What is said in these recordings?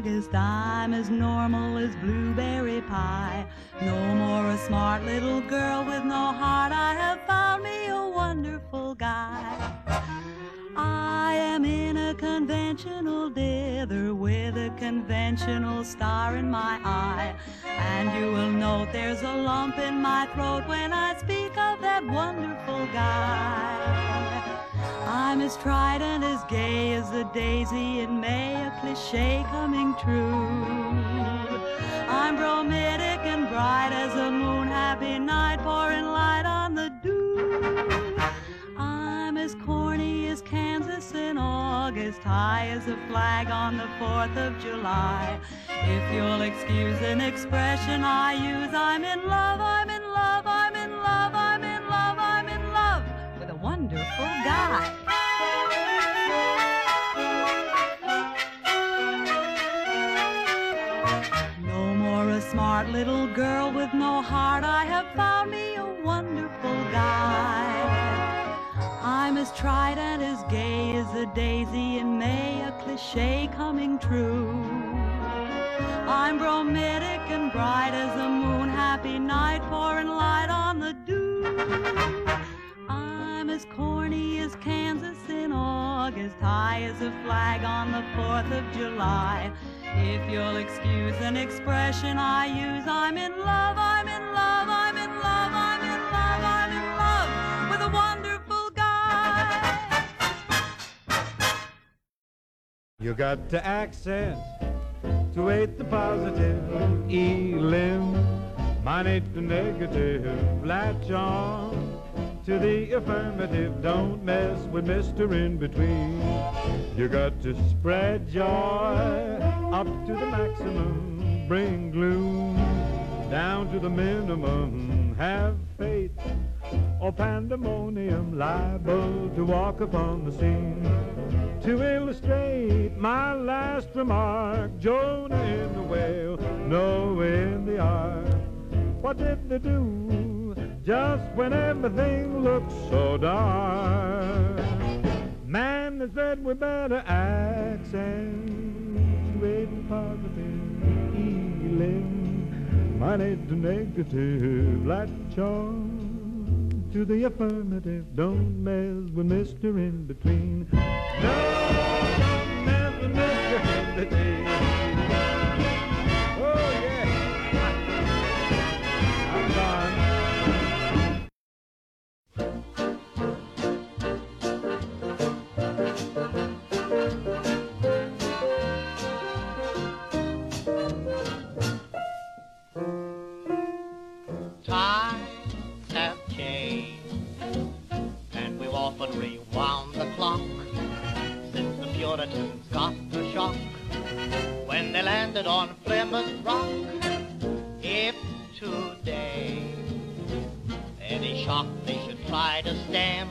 August. I'm as normal as blueberry pie. No more a smart little girl with no heart. I have found me a wonderful guy. I am in a conventional dither with a conventional star in my eye. And you will note there's a lump in my throat when I speak of that wonderful guy. I'm as tried and as gay as a daisy in May, a cliche coming true. I'm bromidic and bright as a moon, happy night pouring light on the dew. I'm as corny as Kansas in August, high as a flag on the 4th of July. If you'll excuse an expression I use, I'm in love, I'm in love, I'm in love, I'm in love, I'm in love with a wonderful guy. Girl with no heart. I have found me a wonderful guy. I'm as tried and as gay as a daisy in May, a cliche coming true. I'm bromidic and bright as a moon, happy night pouring light on the dew. I'm as corny as Kansas in August, high as a flag on the 4th of July. If you'll excuse an expression I use, I'm in love, I'm in love, I'm in love, I'm in love, I'm in love with a wonderful guy. You got to accent to weight the positive, elim, minate the negative, latch on to the affirmative. Don't mess with Mr. In Between. You got to spread joy up to the maximum, bring gloom down to the minimum. Have faith or pandemonium liable to walk upon the scene. To illustrate my last remark, Jonah in the whale, Noah in the ark. What did they do just when everything looks so dark? Man has said we better accentuate positive, healing, minate the negative, latch on to the affirmative. Don't mess with Mr. In Between. No, don't mess with Mr. In Between. Landed on Plymouth Rock. If today any shock they should try to stem,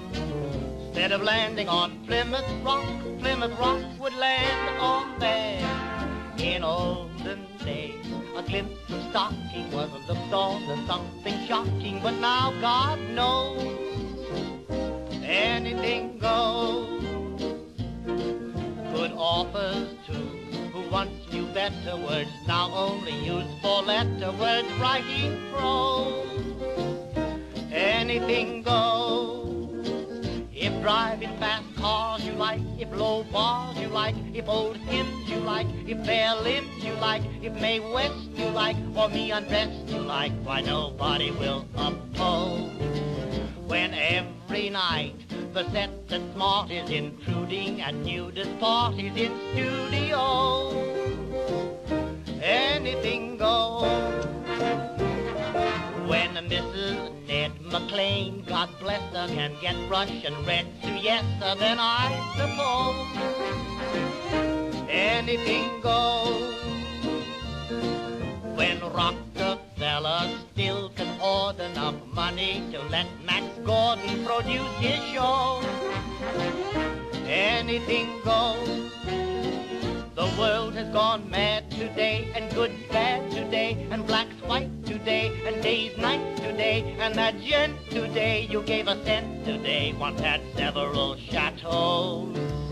instead of landing on Plymouth Rock, Plymouth Rock would land on them. In olden days, a glimpse of stocking was looked on as something shocking, but now God knows anything goes. Good too, who once knew better words, now only use four-letter words writing prose. Anything goes. If driving fast cars you like, if low bars you like, if old hymns you like, if fair limbs you like, if Mae West you like, or me undressed you like, why nobody will oppose. When every night the set that's smart is intruding at nudist parties in studios. Anything goes. When Mrs. Ned McLean, God bless her, can get Russian red to yes, then I suppose anything goes. When Still can hoard enough money to let Max Gordon produce his show, anything goes. The world has gone mad today, and good's bad today, and black's white today, and day's night today, and that gent today you gave a cent today once had several chateaus.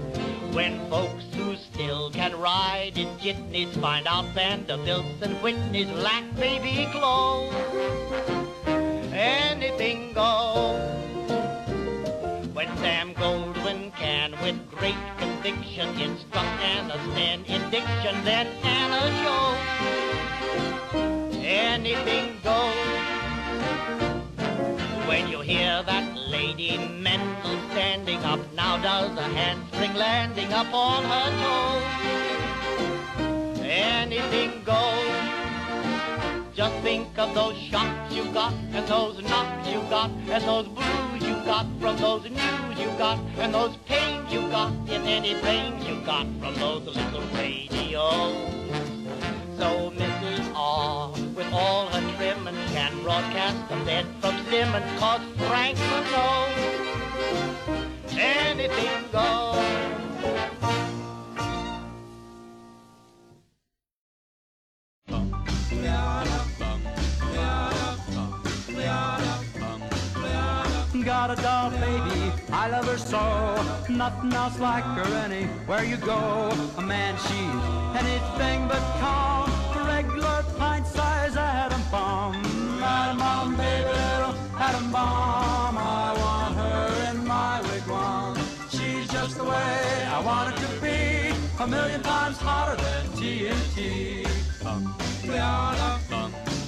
When folks who still can ride in jitneys find out Vanderbilts and Whitneys lack baby clothes, anything goes. When Sam Goldwyn can, with great conviction, instruct Anna Sten in diction, then Anna shows anything goes. When you hear that lady Mendl standing up, now does a handspring landing up on her toes. Anything goes. Just think of those shocks you got, and those knocks you got, and those blues you got from those news you got, and those pains you got in any pains you got from those little radios. So Mrs. R, with all her trimmings, can broadcast the bed from Simmons, cause Franklin knows anything goes. Got a doll baby, I love her so. Nothing else like her anywhere you go. A man, she's anything but calm. Regular pint size atom bomb. Atom bomb, baby, little atom bomb. I want her in my wigwam. She's just the way I want her to be. A million times hotter than TNT. Gliada,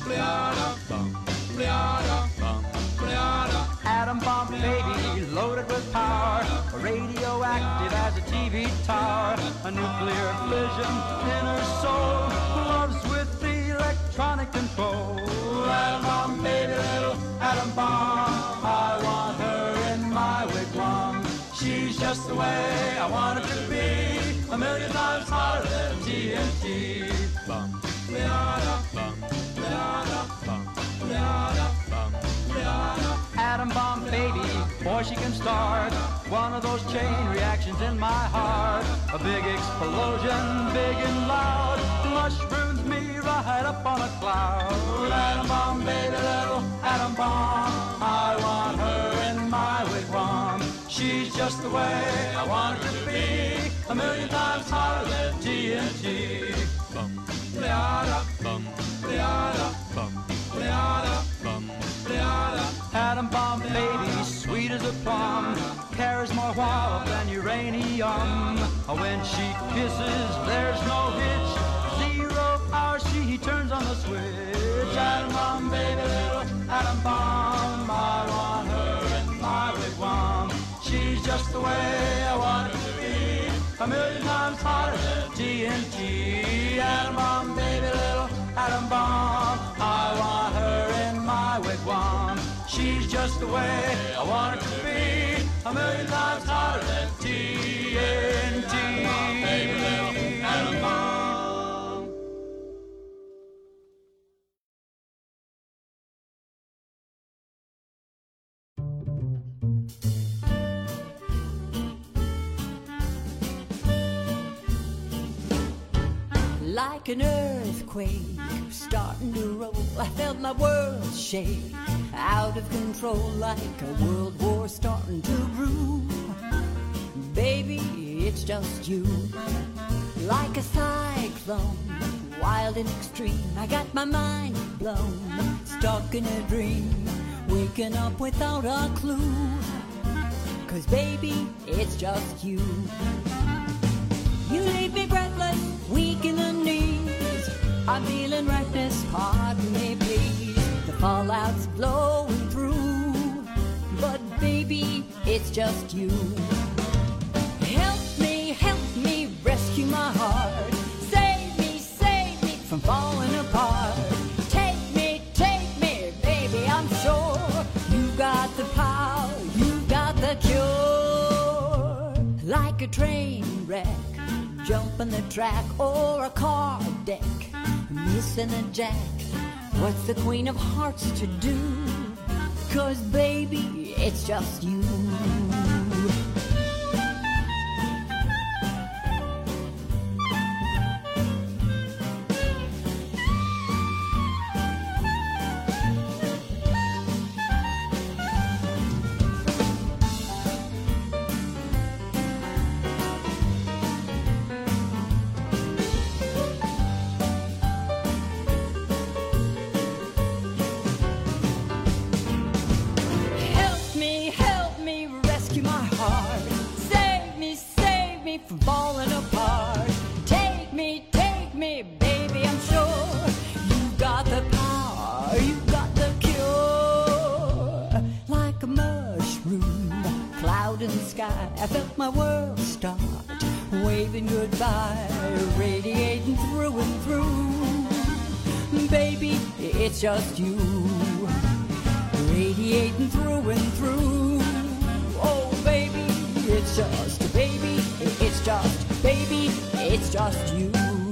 gliada, gliada, gliada. Atom bomb baby, loaded with power, radioactive as a TV tower, a nuclear fission in her soul, loves with the electronic control. Atom bomb baby, little atom bomb, I want her in my wigwam. She's just the way I want her to be, a million times hotter than TNT. Boy she can start one of those chain reactions in my heart. A big explosion, big and loud, mushrooms me right up on a cloud. Atom bomb baby, little atom bomb, I want her in my wigwam. She's just the way I want her to be, a million times hotter than TNT. Bum, Liada, bum, Liada, bum, bum, Atom bomb baby, sweet as a plum, carries more wallop than uranium. Oh, when she kisses, there's no hitch, zero hour she turns on the switch. Atom bomb baby, little atom bomb, I want her in my wigwam. She's just the way I want her to be, a million times hotter than TNT. Atom bomb baby, little atom bomb, I want her wigwam. She's just the way I want her to be, a million times hotter than TNT. Like an earthquake I felt my world shake out of control, like a world war starting to brew. Baby, it's just you, like a cyclone, wild and extreme. I got my mind blown, stuck in a dream, waking up without a clue. Cause baby, it's just you. You leave me breathless, weak. I'm feeling reckless, pardon me, please. The fallout's blowing through, but baby, it's just you. Help me, help me, rescue my heart. Save me, save me from falling apart. Take me, take me, baby, I'm sure you got the power, you got the cure. Like a train wreck jumping the track or a car deck, missing a jack. What's the Queen of Hearts to do? Cause baby, it's just you. falling apart. Take me, take me, baby, I'm sure you've got the power, you've got the cure. Like a mushroom, cloud in the sky, I felt my world start waving goodbye, radiating through and through. Baby, it's just you, radiating through and through. Oh, baby it's just baby, it's just baby, it's just you.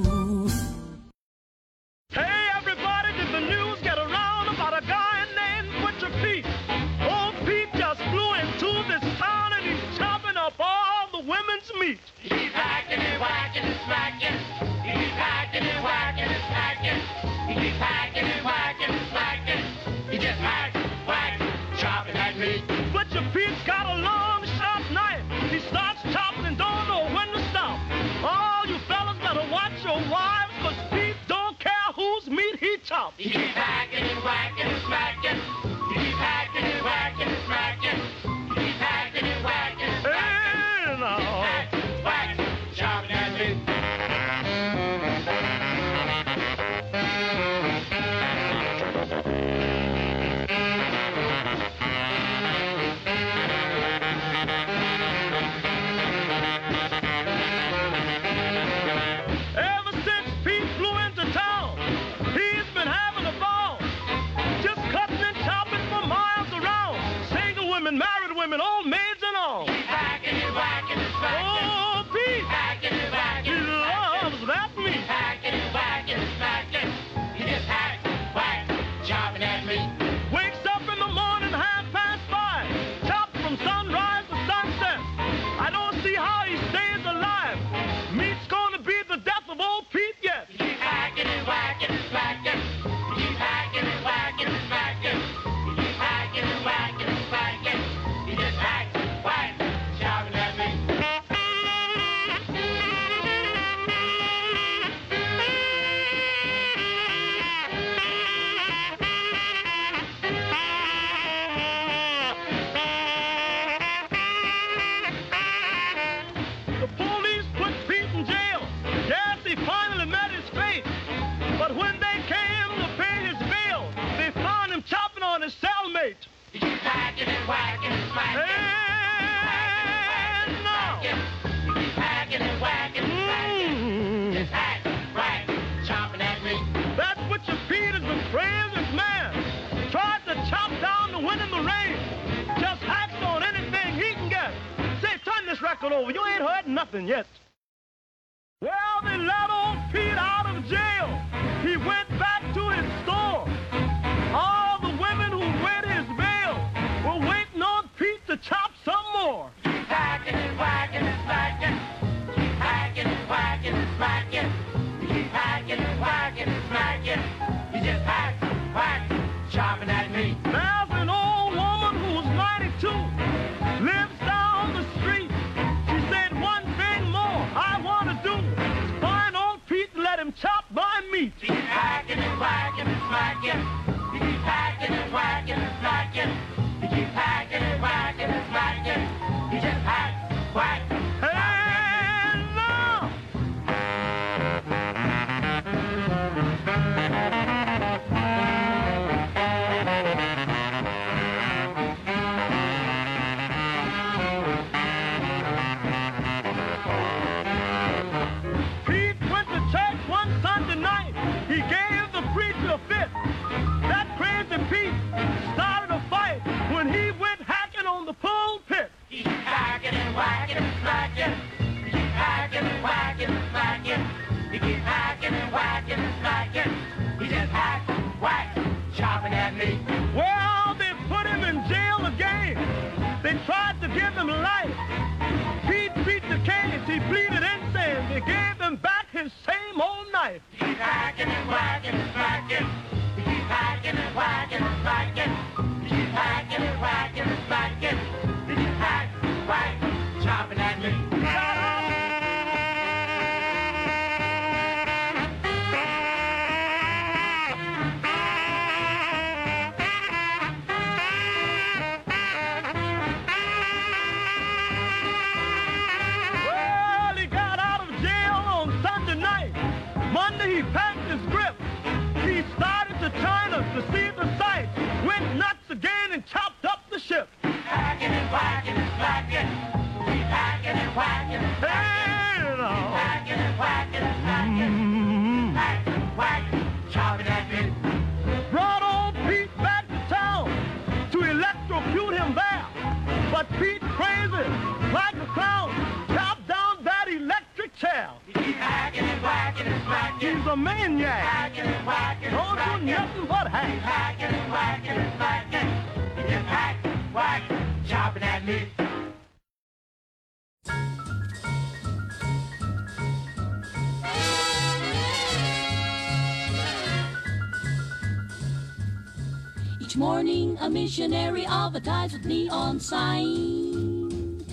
A missionary advertised with neon sign.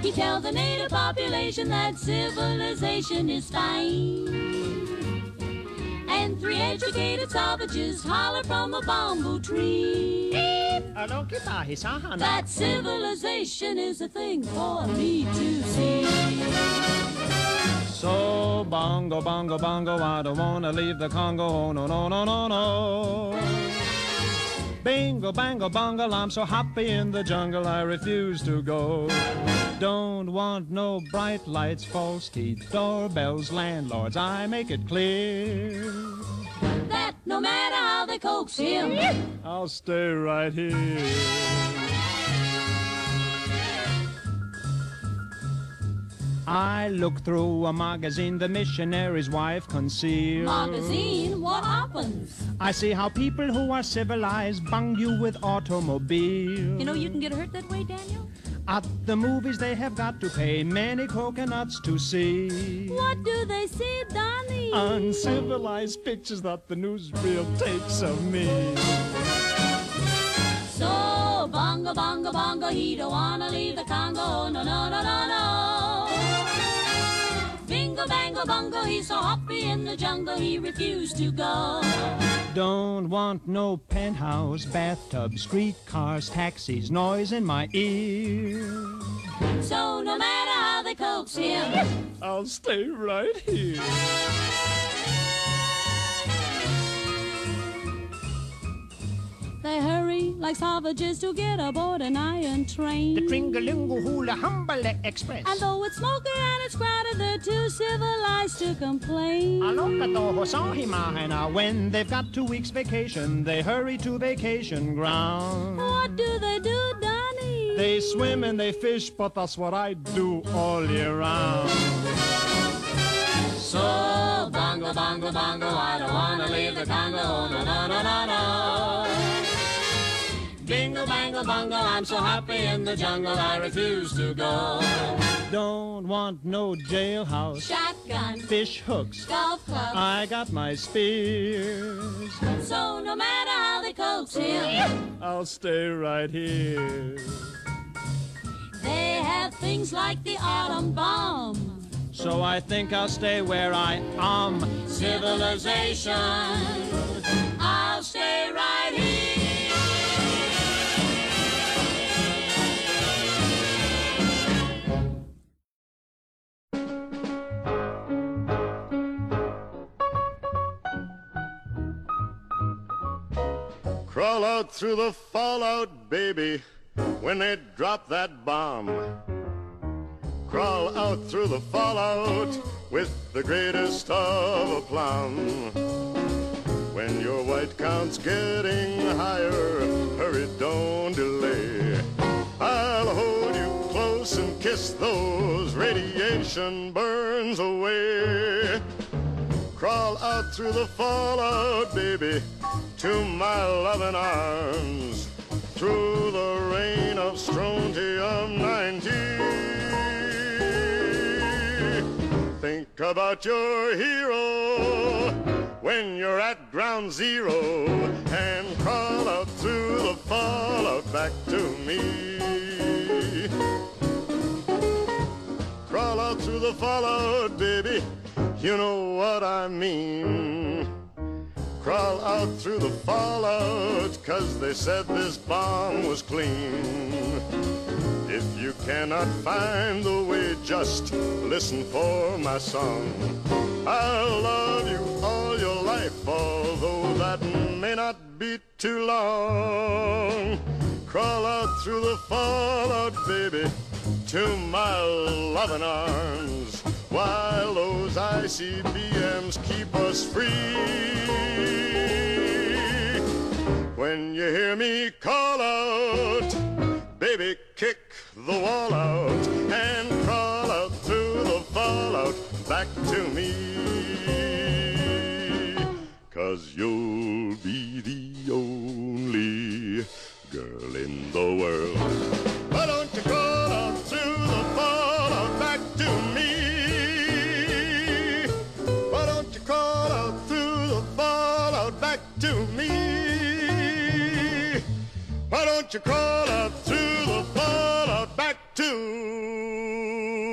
He tells the native population that civilization is fine. And three educated savages holler from a bamboo tree. That civilization is a thing for me to see. So bongo, bongo, bongo, I don't wanna leave the Congo. Oh, no, no, no, no, no. Bingo, bango, bungle, I'm so happy in the jungle, I refuse to go. Don't want no bright lights, false teeth, doorbells, landlords, I make it clear. That no matter how they coax him, I'll stay right here. I look through a magazine the missionary's wife concealed. magazine, what happens? I see how people who are civilized bung you with automobiles. You know you can get hurt that way, Daniel? At the movies they have got to pay many coconuts to see. What do they see, Donnie? Uncivilized pictures that the newsreel takes of me. So, bongo, bongo, bongo, he don't wanna leave the Congo, no, no, no, no, no. Bingo, bango, bongo, he's so happy in the jungle, he refused to go. Don't want no penthouse, bathtub, streetcars, taxis, noise in my ear. So, no matter how they coax him, I'll stay right here. Like savages to get aboard an iron train. The Tringalingo Hula Humble Express. And though it's smoky and it's crowded, they're too civilized to complain. Alokatoho Sahimahana. Uh, when they've got two weeks vacation, they hurry to vacation ground. What do they do, Donnie? They swim and they fish, but that's what I do all year round. So, bongo, bongo, bongo, I don't wanna leave the Congo, no, no, no, no, no. Bingo, bango, bongo, I'm so happy in the jungle, I refuse to go. Don't want no jailhouse, Shotgun, fish hooks. golf club, I got my spears. so no matter how they coax him, I'll stay right here. they have things like the atom bomb. So I think I'll stay where I am. Civilization, I'll stay right here. Crawl out through the fallout, baby, when they drop that bomb. Crawl out through the fallout with the greatest of aplomb. When your white count's getting higher, hurry, don't delay. I'll hold you close and kiss those radiation burns away. Crawl out through the fallout, baby, to my loving arms. Through the rain of strontium 90. Think about your hero when you're at ground zero and crawl out through the fallout back to me. Crawl out through the fallout, baby. You know what I mean. Crawl out through the fallout, cause they said this bomb was clean. If you cannot find the way, just listen for my song. I'll love you all your life, although that may not be too long. Crawl out through the fallout, baby, to my loving arms, while those ICBMs keep us free. When you hear me call out, baby, kick the wall out and crawl out through the fallout back to me. Cause you'll be the only girl in the world. Why don't you crawl out through the fallout back to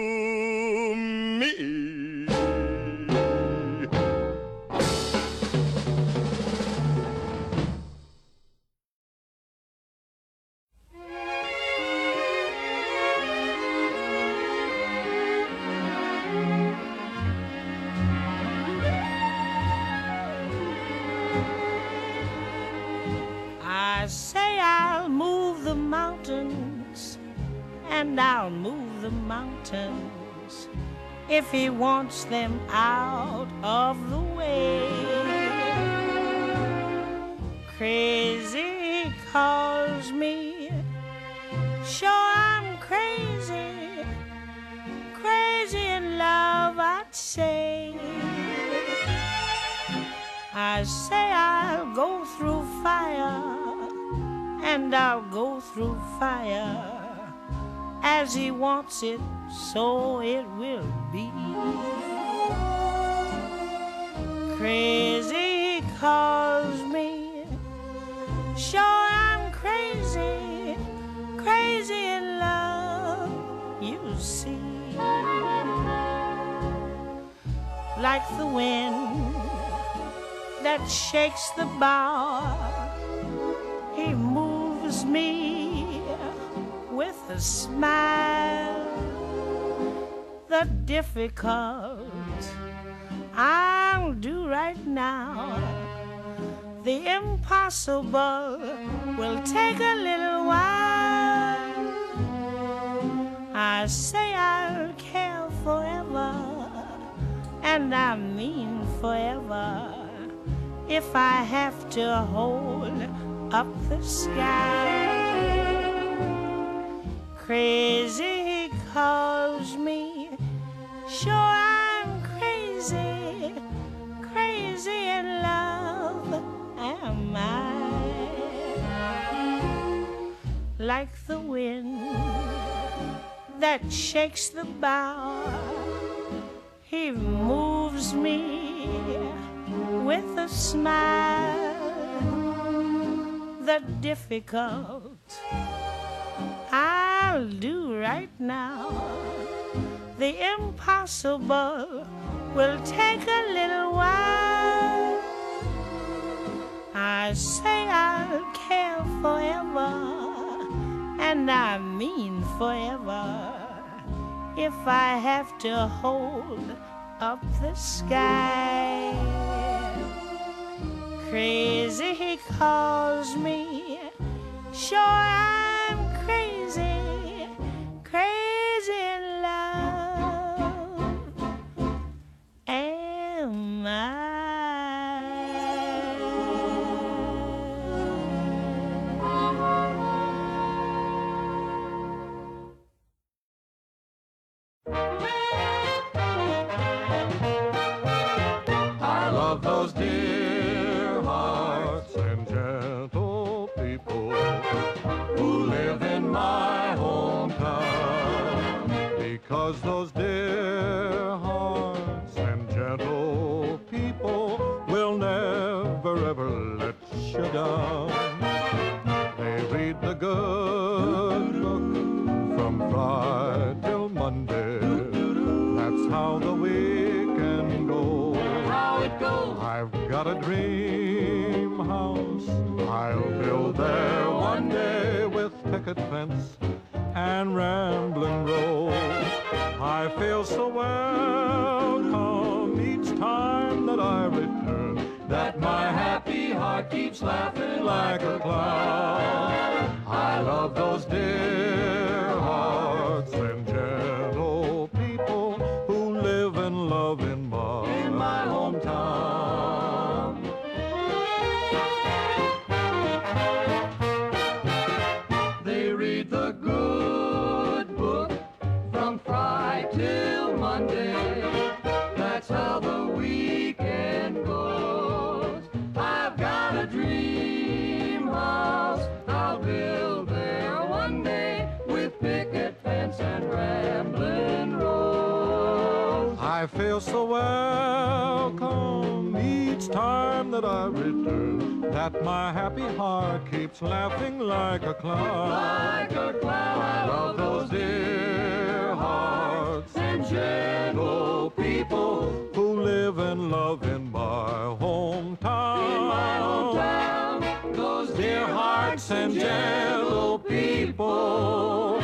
the mountains if he wants them out of the way. Crazy calls me, sure I'm crazy, crazy in love, I'd say. I say I'll go through fire, and I'll go through fire as he wants it, so it will be. Crazy calls me, sure I'm crazy, crazy in love, you see. Like the wind that shakes the bough. He moves me a smile. The difficult I'll do right now. The impossible will take a little while. I say I'll care forever, and I mean forever if I have to hold up the sky. Crazy calls me, sure I'm crazy, crazy in love am I. Like the wind that shakes the bough, he moves me with a smile. The difficult I'll do right now. The impossible will take a little while. I say I'll care forever, and I mean forever, if I have to hold up the sky. Crazy he calls me, sure I'm crazy, crazy in love. Am I I've got a dream house. I'll build there one day with picket fence and rambling road. I feel so welcome each time that I return that my happy heart keeps laughing like a clown. I love those dear I feel so welcome each time that I return that my happy heart keeps laughing like a clown. Like a clown. I love those dear hearts and gentle people who live and love in my hometown. In my hometown. Those dear hearts and gentle people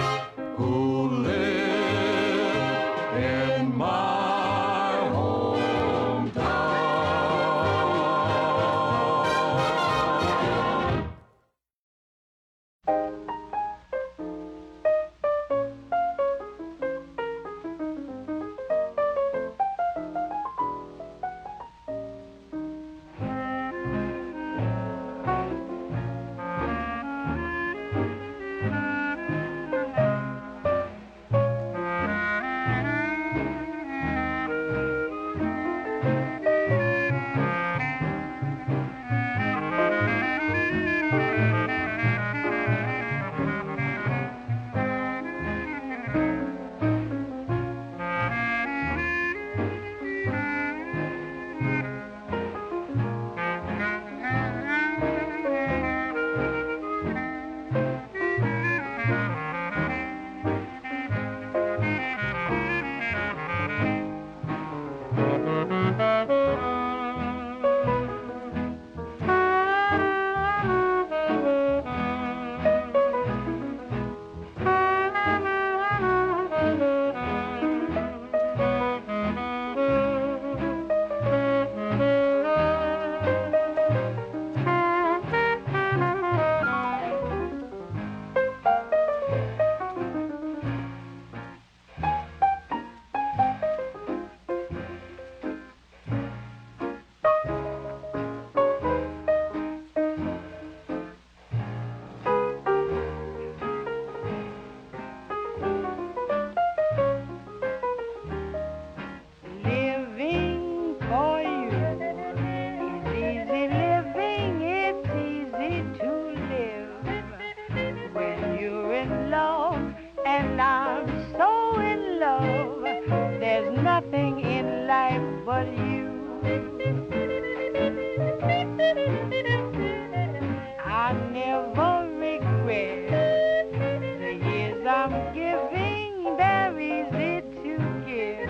I'm giving, they're easy to give.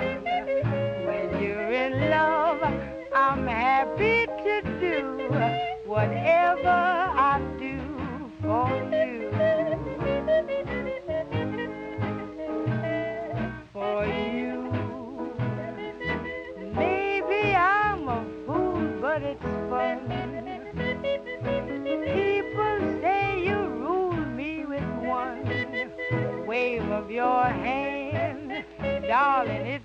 When you're in love, I'm happy to do whatever darling, it's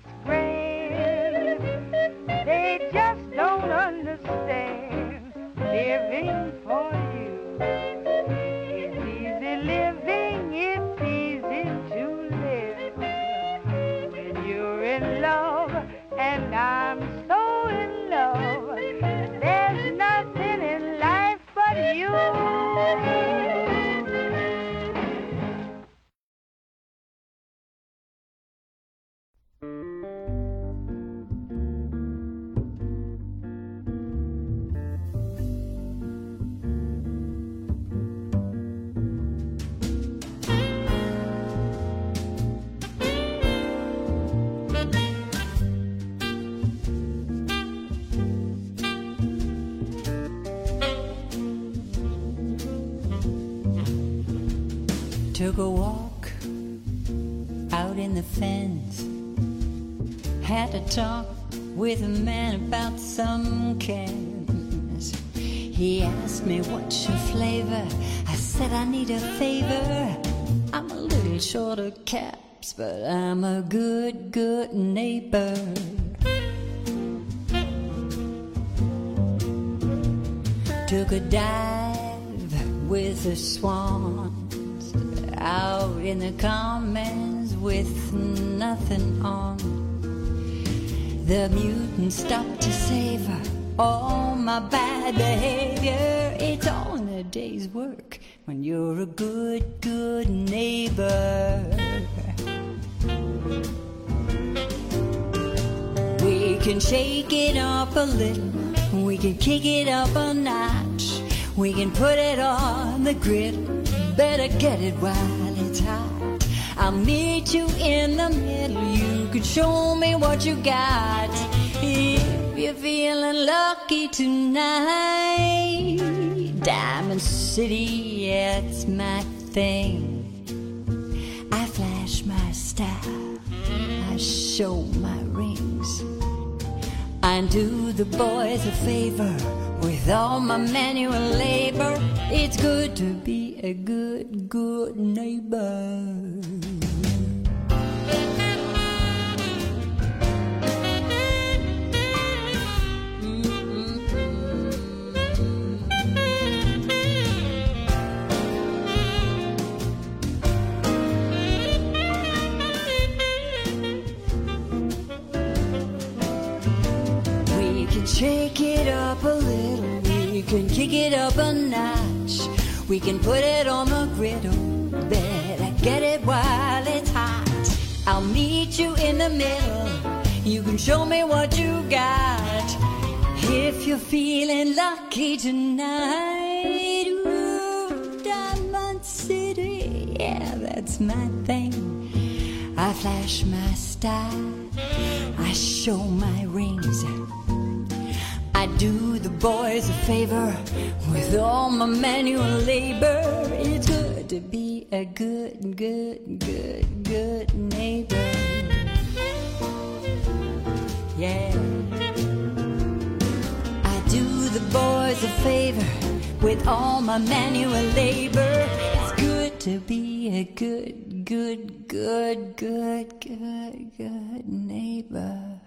need a favor. I'm a little short of caps, but I'm a good, good neighbor. Took a dive with the swans out in the commons with nothing on. The mutant stopped to savor all my bad behavior. It's a day's work when you're a good, good neighbor. We can shake it up a little, we can kick it up a notch, we can put it on the griddle. Better get it while it's hot. I'll meet you in the middle. You can show me what you got. If you're feeling lucky tonight, Diamond City, yeah, it's my thing. I flash my style, I show my rings. I do the boys a favor with all my manual labor. It's good to be a good, good neighbor. Shake it up a little, we can kick it up a notch, we can put it on the griddle. Better get it while it's hot. I'll meet you in the middle, you can show me what you got. If you're feeling lucky tonight, ooh, Diamond City, yeah, that's my thing. I flash my style, I show my rings. Do the boys a favor with all my manual labor. It's good to be a good, good, good, good neighbor. Yeah. I do the boys a favor with all my manual labor. It's good to be a good, good, good, good, good, good neighbor.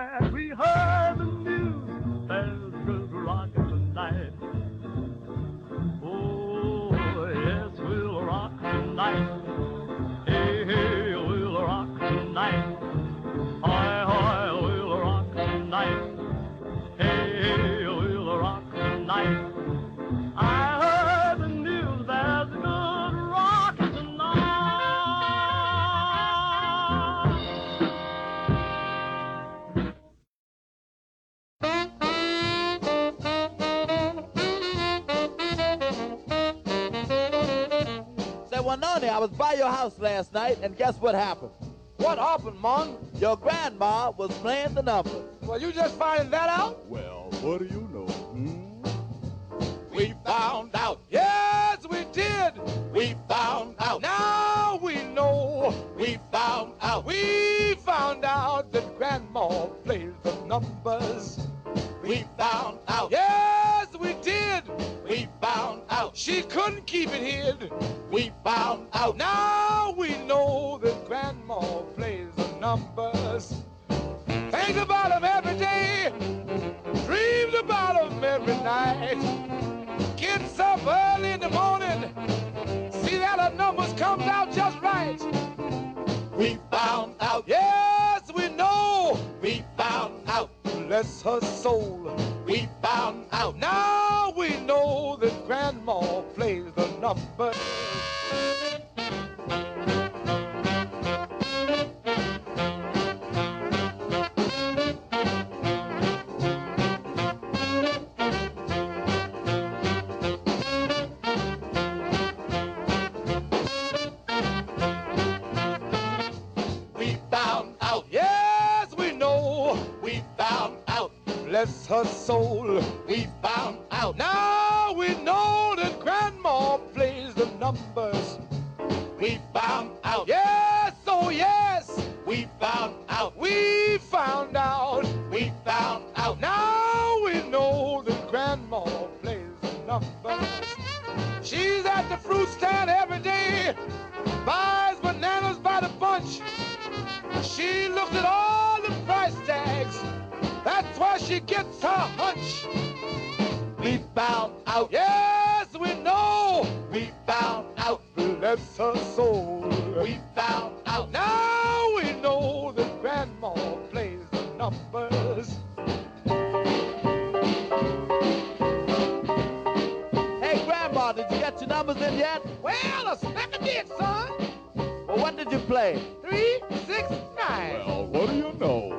Glad we heard the news? Your house last night, and guess what happened? What happened, Mom? Your grandma was playing the numbers. Well, you just finding that out? Well, what do you know? Hmm? We found out. Yes, we did. We found out. Now we know. We found out. We found out that Grandma plays the numbers. We found out. Yes, we did. We found out. She couldn't keep it hid. We found out. Now we know that Grandma plays the numbers. Think about 'em every day. Dreams about 'em every night. Gets up early in the morning. See that her numbers comes out just right. We found out. Yes, we know. We found out. Bless her soul. We found out. Now we know that Grandma plays the numbers. Bless her soul. We found out. Now we know that Grandma plays the numbers. We found out. Yes, oh yes. We found out. We found out. We found out. Now we know that Grandma plays the numbers. She's at the fruit stand every day. Buys bananas by the bunch. She looks at all she gets her hunch. We found out. Yes, we know. We found out. Bless her soul. We found out. Now we know that Grandma plays the numbers. Hey, Grandma, did you get your numbers in yet? Well, I smack a did, son. Well, what did you play? Three, six, nine. Well, what do you know?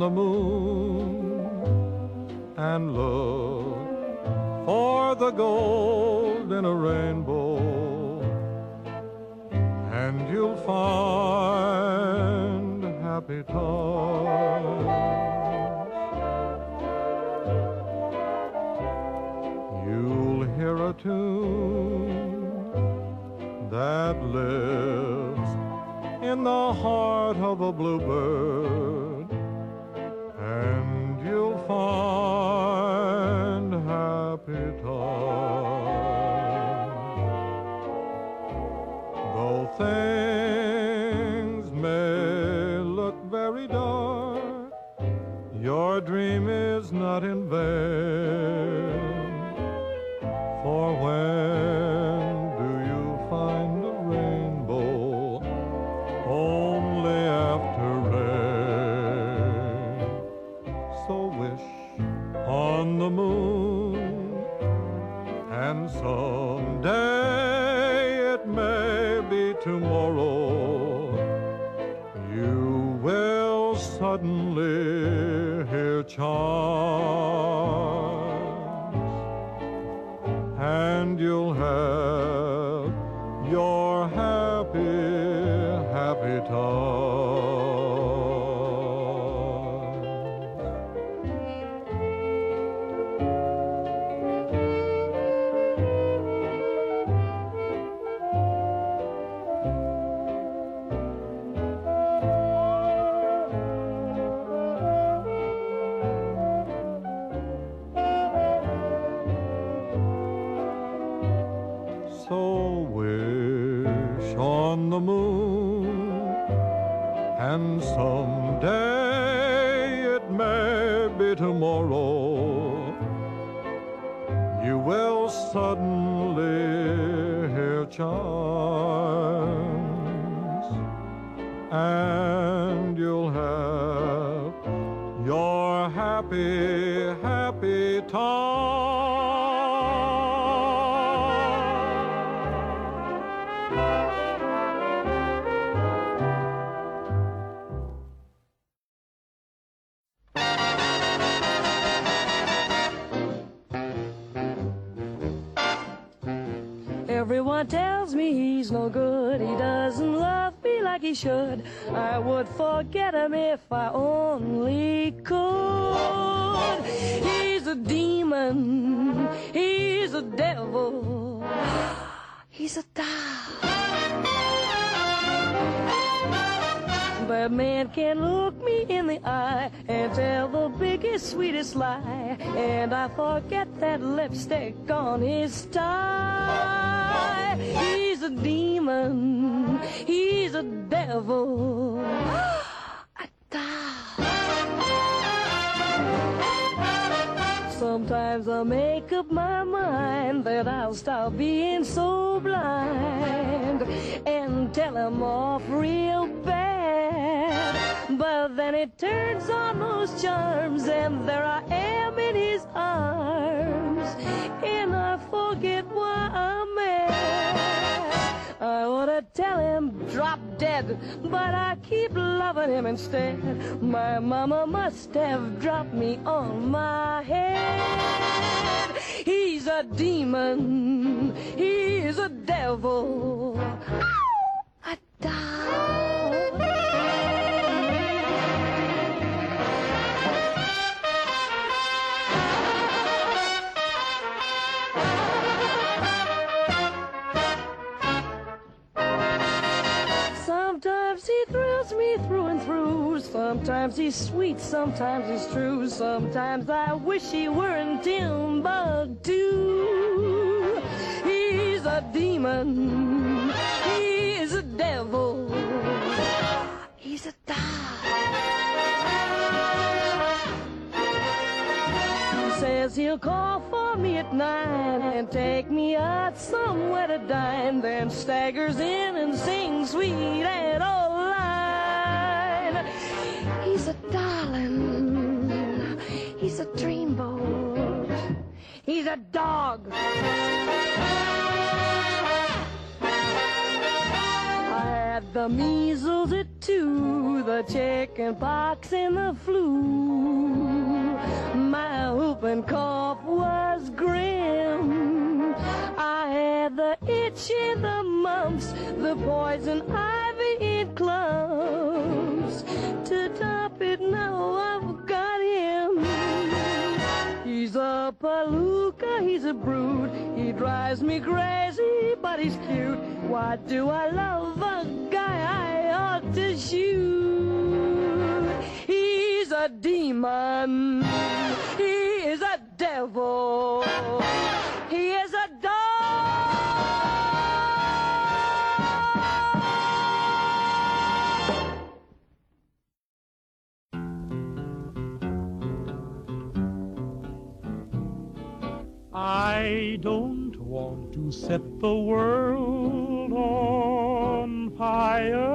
The moon and look for the gold in a rainbow, and you'll find happy times. You'll hear a tune that lives in the heart of a bluebird, find happy times. Instead. My mama must have dropped me on my head. He's a demon, he thrills me through and through. Sometimes he's sweet, sometimes he's true. Sometimes I wish he were in Timbuktu. He's a demon. He's a devil. He's a dog. He says he'll call for me at nine and take me out somewhere to dine, then staggers in and sings Sweet Adeline a dreamboat. He's a dog. I had the measles at too, the chicken pox and the flu. My whooping cough was grim. I had the itch and the mumps, the poison ivy in clumps. To top it, now I've got him. He's a palooka, he's a brood. He drives me crazy, but he's cute. Why do I love a guy I ought to shoot? He's a demon. He is a devil. I don't want to set the world on fire.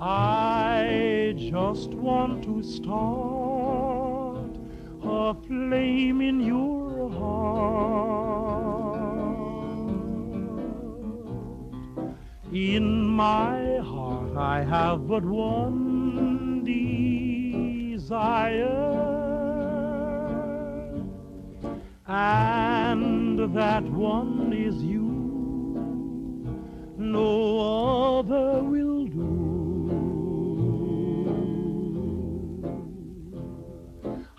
I just want to start a flame in your heart. In my heart I have but one desire and that one is you. No other will do.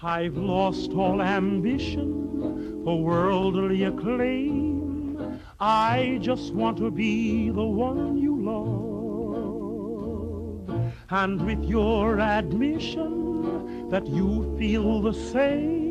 I've lost all ambition for worldly acclaim. I just want to be the one you love. And with your admission that you feel the same,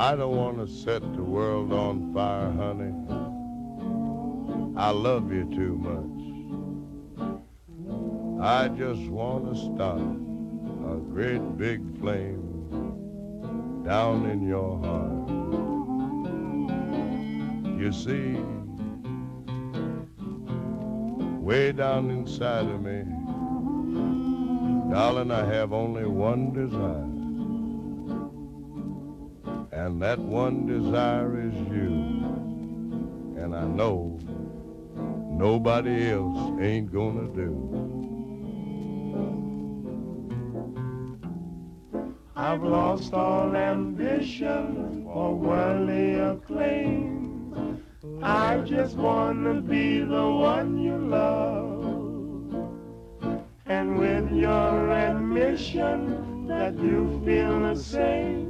I don't want to set the world on fire, honey. I love you too much. I just want to start a great big flame down in your heart. You see, way down inside of me, darling, I have only one desire. And that one desire is you. And I know nobody else ain't gonna do. I've lost all ambition for worldly acclaim. I just wanna be the one you love. And with your admission that you feel the same,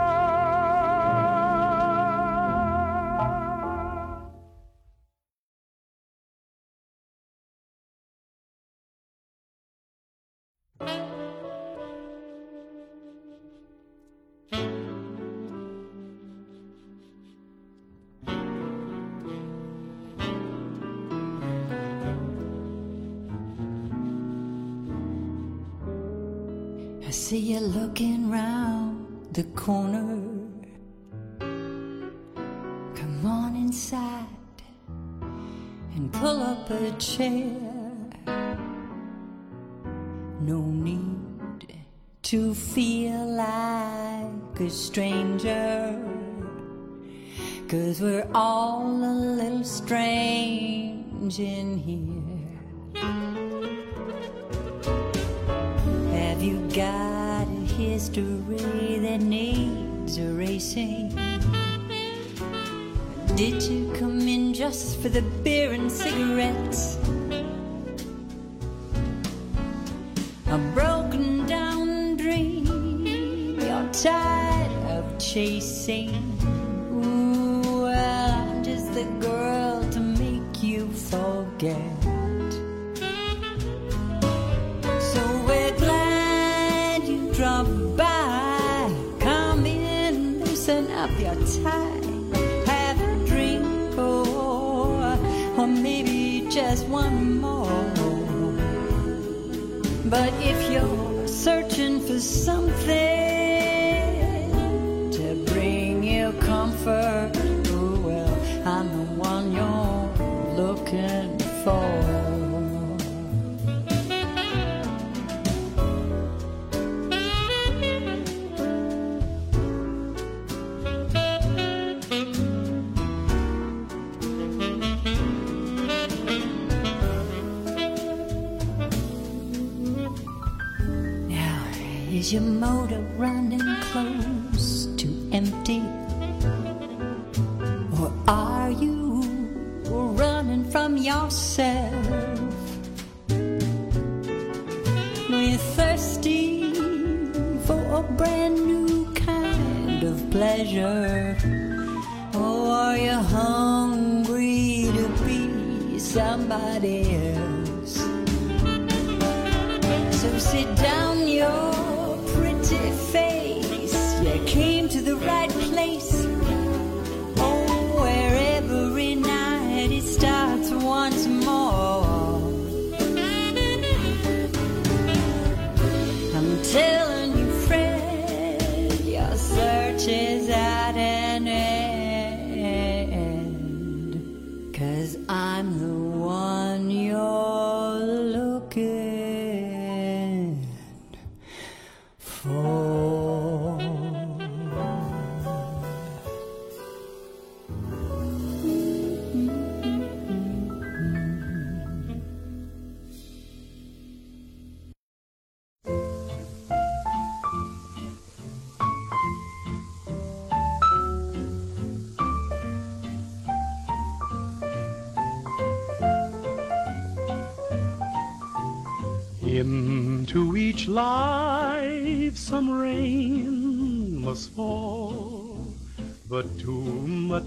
Chair. No need to feel like a stranger. Cause we're all a little strange in here. Have you got a history that needs erasing? Did you come in just for the beer and cigarettes?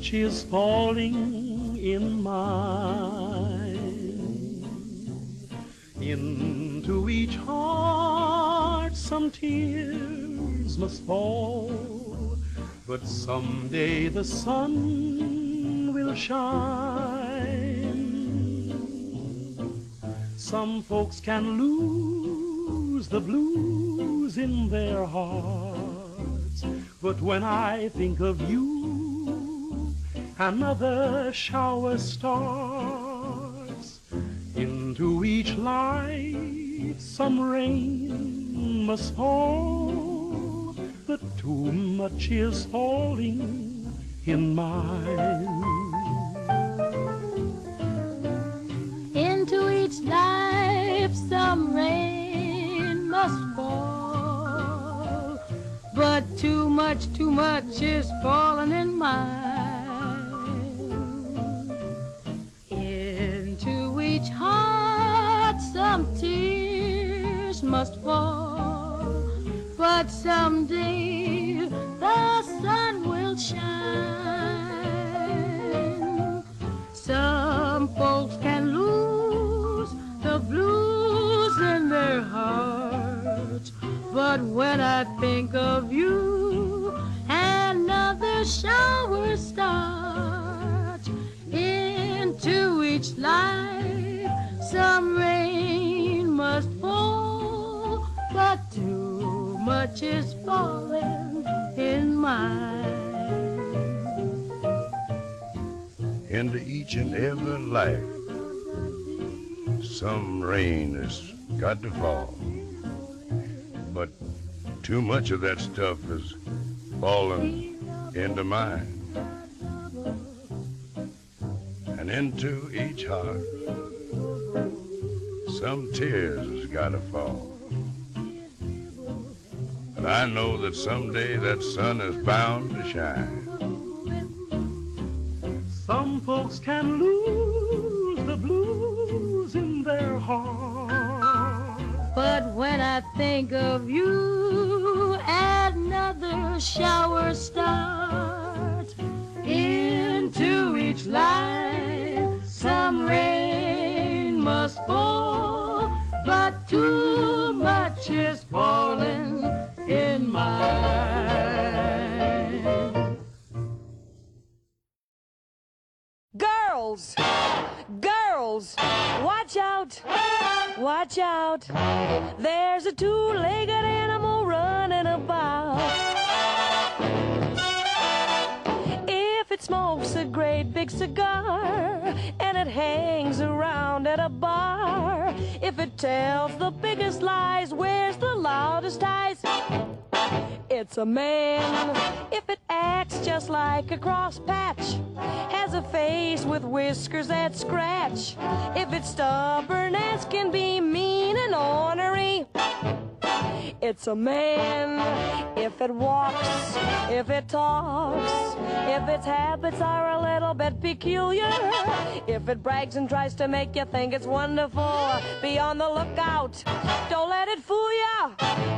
Much is falling in mine. Into each heart some tears must fall, but someday the sun will shine. Some folks can lose the blues in their hearts, but when I think of you, another shower starts. Into each life some rain must fall, but too much is falling in mine. Into each life some rain must fall. But too much, too much is falling in mine. Must fall. But someday the sun will shine. Some folks can lose the blues in their hearts. But when I think of you, another shower starts. Into each life, some rain too much is falling in mine. Into each and every life, some rain has got to fall. But too much of that stuff is falling into mine. And into each heart, some tears has got to fall. But I know that someday that sun is bound to shine. Some folks can lose the blues in their heart. But when I think of you, another shower starts. Into each life, Watch out! There's a two-legged animal running about. If it smokes a great big cigar and it hangs around at a bar, if it tells the biggest lies, wears the loudest ties, it's a man. If it acts just like a cross patch, has a face with whiskers that scratch, if it's stubborn as can be mean and ornery, it's a man. If it walks, if it talks, if its habits are a little bit peculiar, if it brags and tries to make you think it's wonderful, be on the lookout. Don't let it fool ya.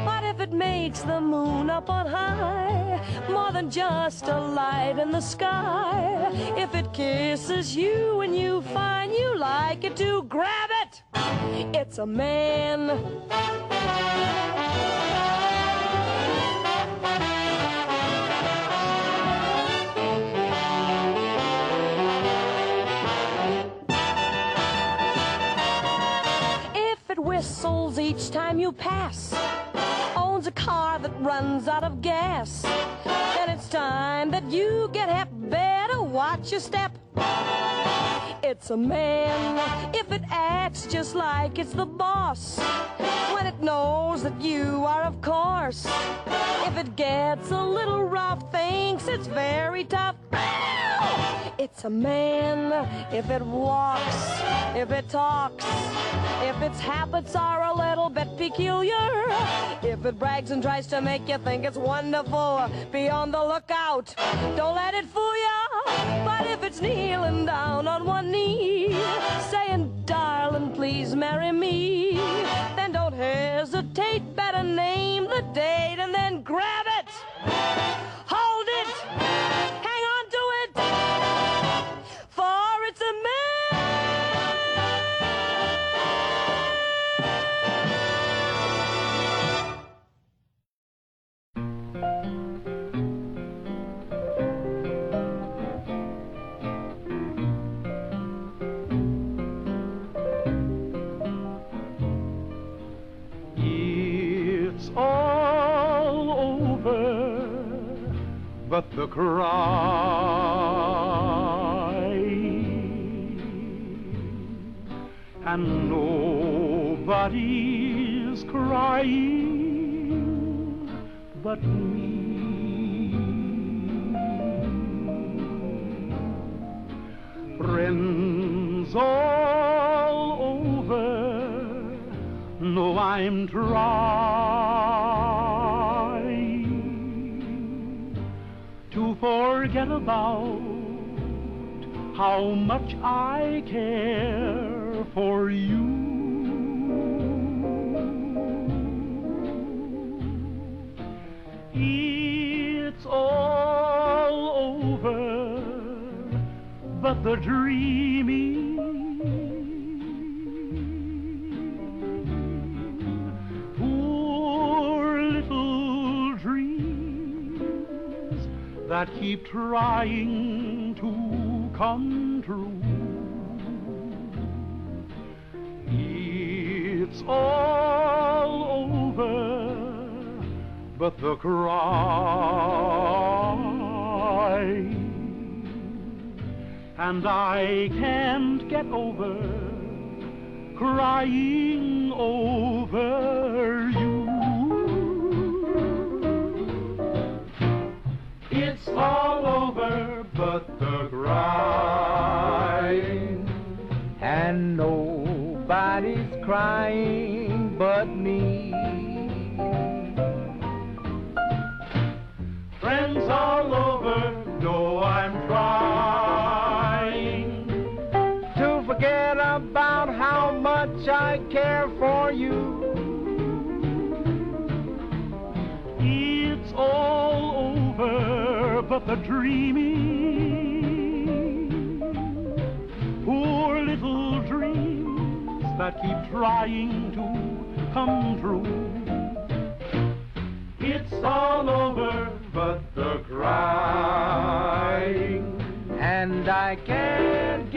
But if it makes the moon up on high more than just a light in the sky? If it kisses you and you find you like it to grab it It's a man. Whistles each time you pass, owns a car that runs out of gas, then it's time that you get hep. Better watch your step. It's a man if it acts just like it's the boss. When it knows that you are, of course. If it gets a little rough, thinks it's very tough. It's a man if it walks, if it talks, if its habits are a little bit peculiar. If it brags and tries to make you think it's wonderful, be on the lookout. Don't let it fool ya. But if it's kneeling down on one knee, saying, darling, please marry me, then don't hesitate. Better name the date and then grab it. Hold it. But the cry and nobody's crying but me. Friends all over know I'm trying to forget about how much I care for you. It's all over, but the dreaming, that keep trying to come true. It's all over, but the cry and I can't get over crying over the crying and nobody's crying but me. Friends all over know I'm trying to forget about how much I care for you. It's all over, but the dreaming, that keep trying to come true. It's all over, but the crying, and I can't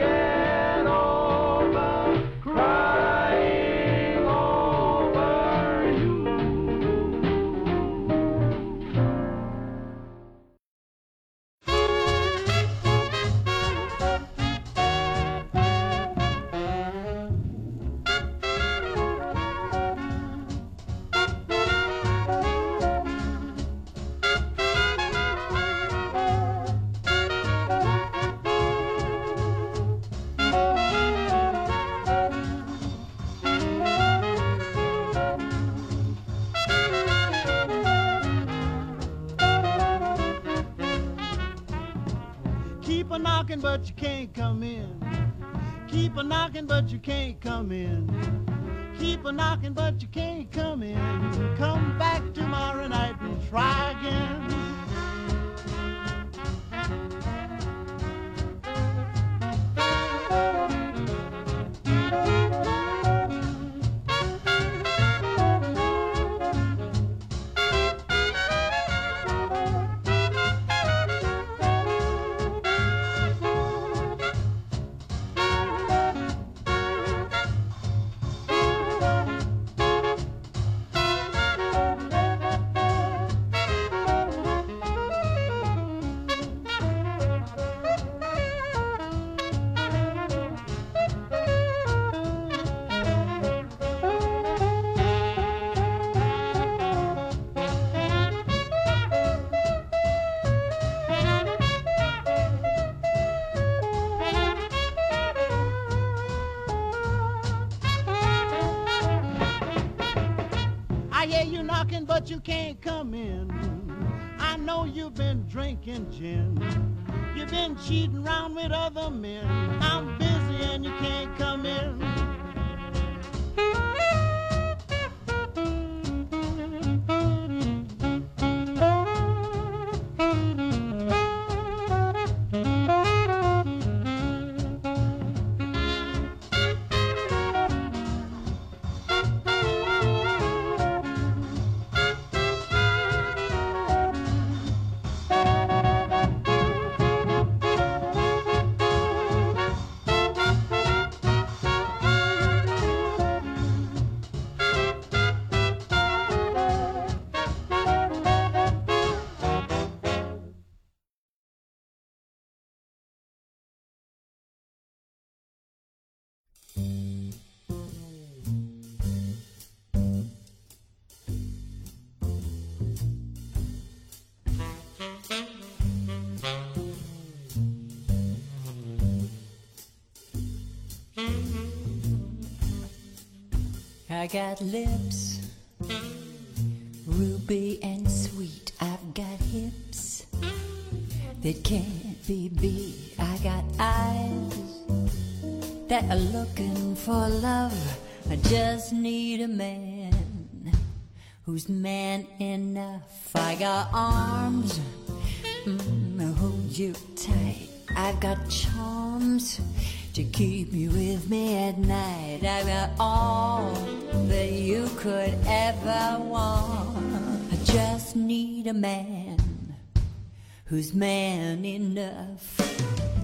knocking, but you can't come in. Keep a knocking, but you can't come in. Keep a knocking, but you can't come in. Come back tomorrow night and try again. Other men. I'm busy and you can't come in. I got lips, ruby and sweet. I've got hips that can't be beat. I got eyes that are looking for love. I just need a man who's man enough. I got arms mm, hold you tight. I've got charms to keep you with me at night. I've got all that you could ever want. I just need a man who's man enough.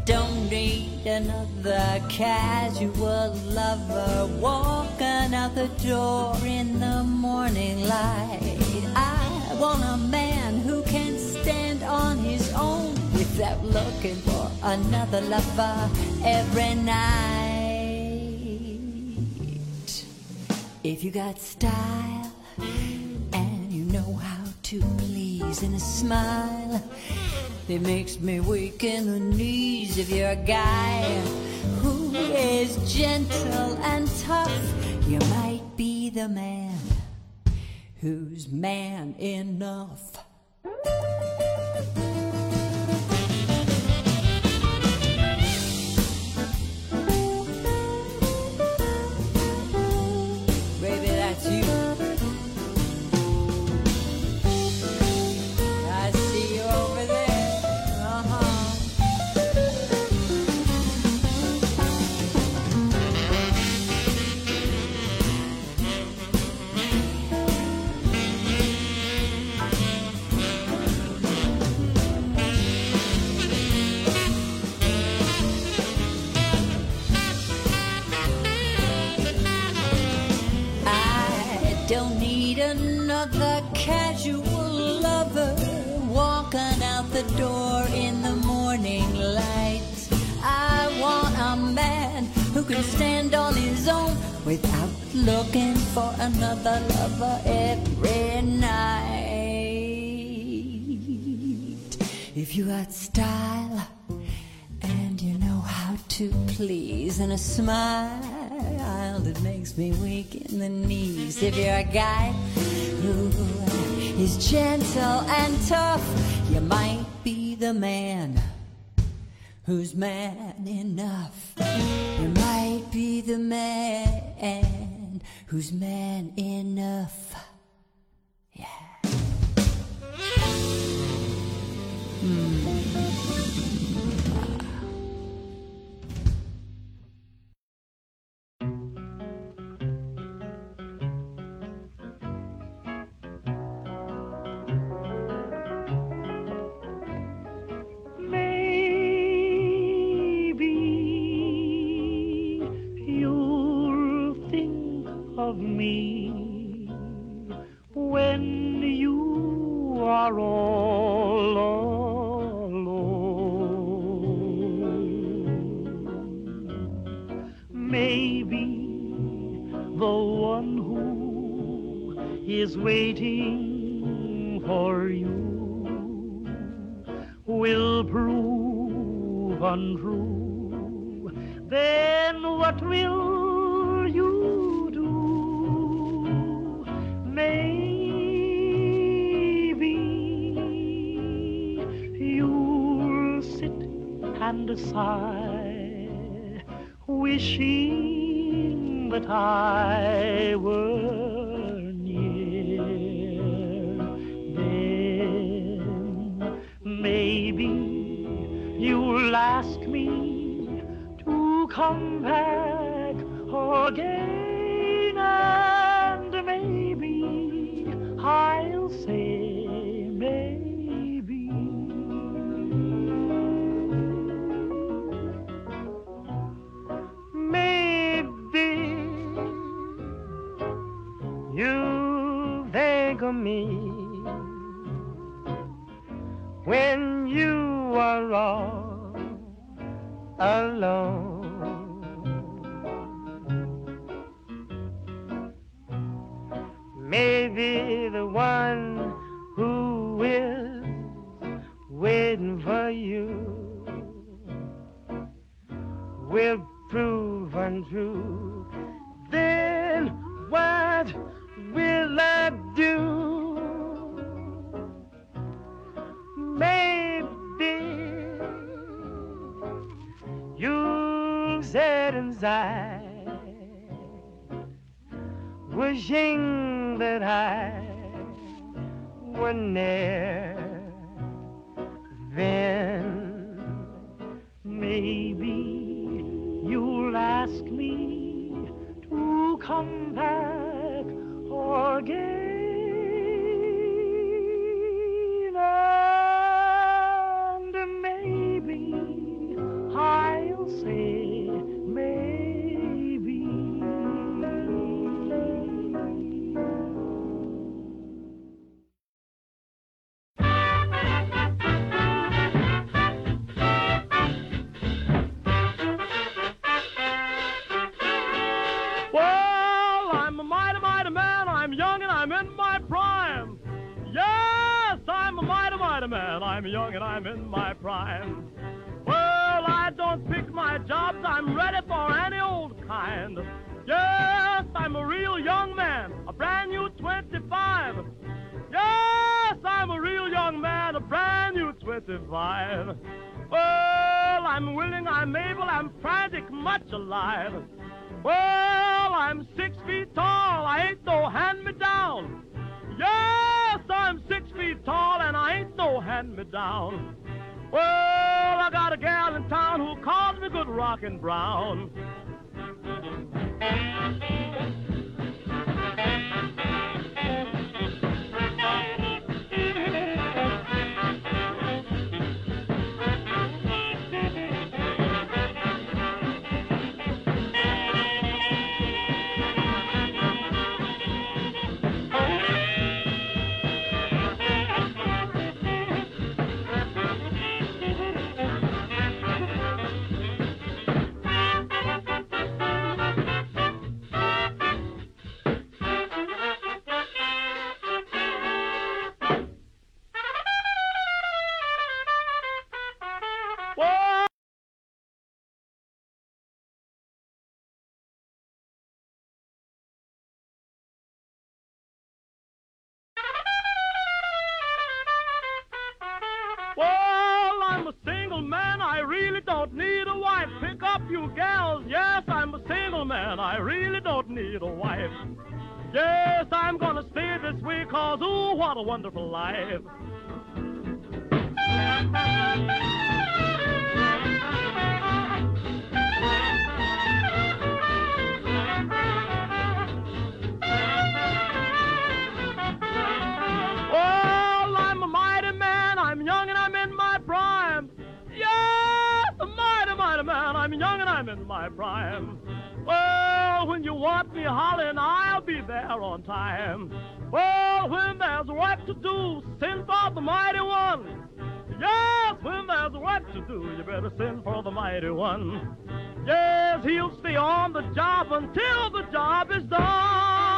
Don't need another casual lover walking out the door in the morning light. I want a man who can stand on his own without looking for another lover every night. If you got style and you know how to please in a smile, it makes me weak in the knees. If you're a guy who is gentle and tough, you might be the man who's man enough. Can stand on his own without looking for another lover every night. If you got style and you know how to please and a smile that makes me weak in the knees. If you're a guy who is gentle and tough, you might be the man who's man enough. You might be the man who's man enough. Ready for any old kind. Yes, I'm a real young man, a brand new 25. Yes, I'm a real young man, a brand new 25. Well, I'm willing, I'm able, I'm frantic, much alive. Well, I'm six feet tall, I ain't no hand-me-down. Yes, I'm six feet tall and I ain't no hand-me-down. Well, I got a gal in town who calls me good rockin' brown. I'm a single man, I really don't need a wife. Yes, I'm gonna stay this way, cause ooh, what a wonderful life. Well, I'm a mighty man, I'm young and I'm in my prime. Yes, a mighty, mighty man, I'm young and I'm in my prime. Well, when you want me hollering, I'll be there on time. Well, when there's work to do, send for the mighty one. Yes, when there's work to do, you better send for the mighty one. Yes, he'll stay on the job until the job is done.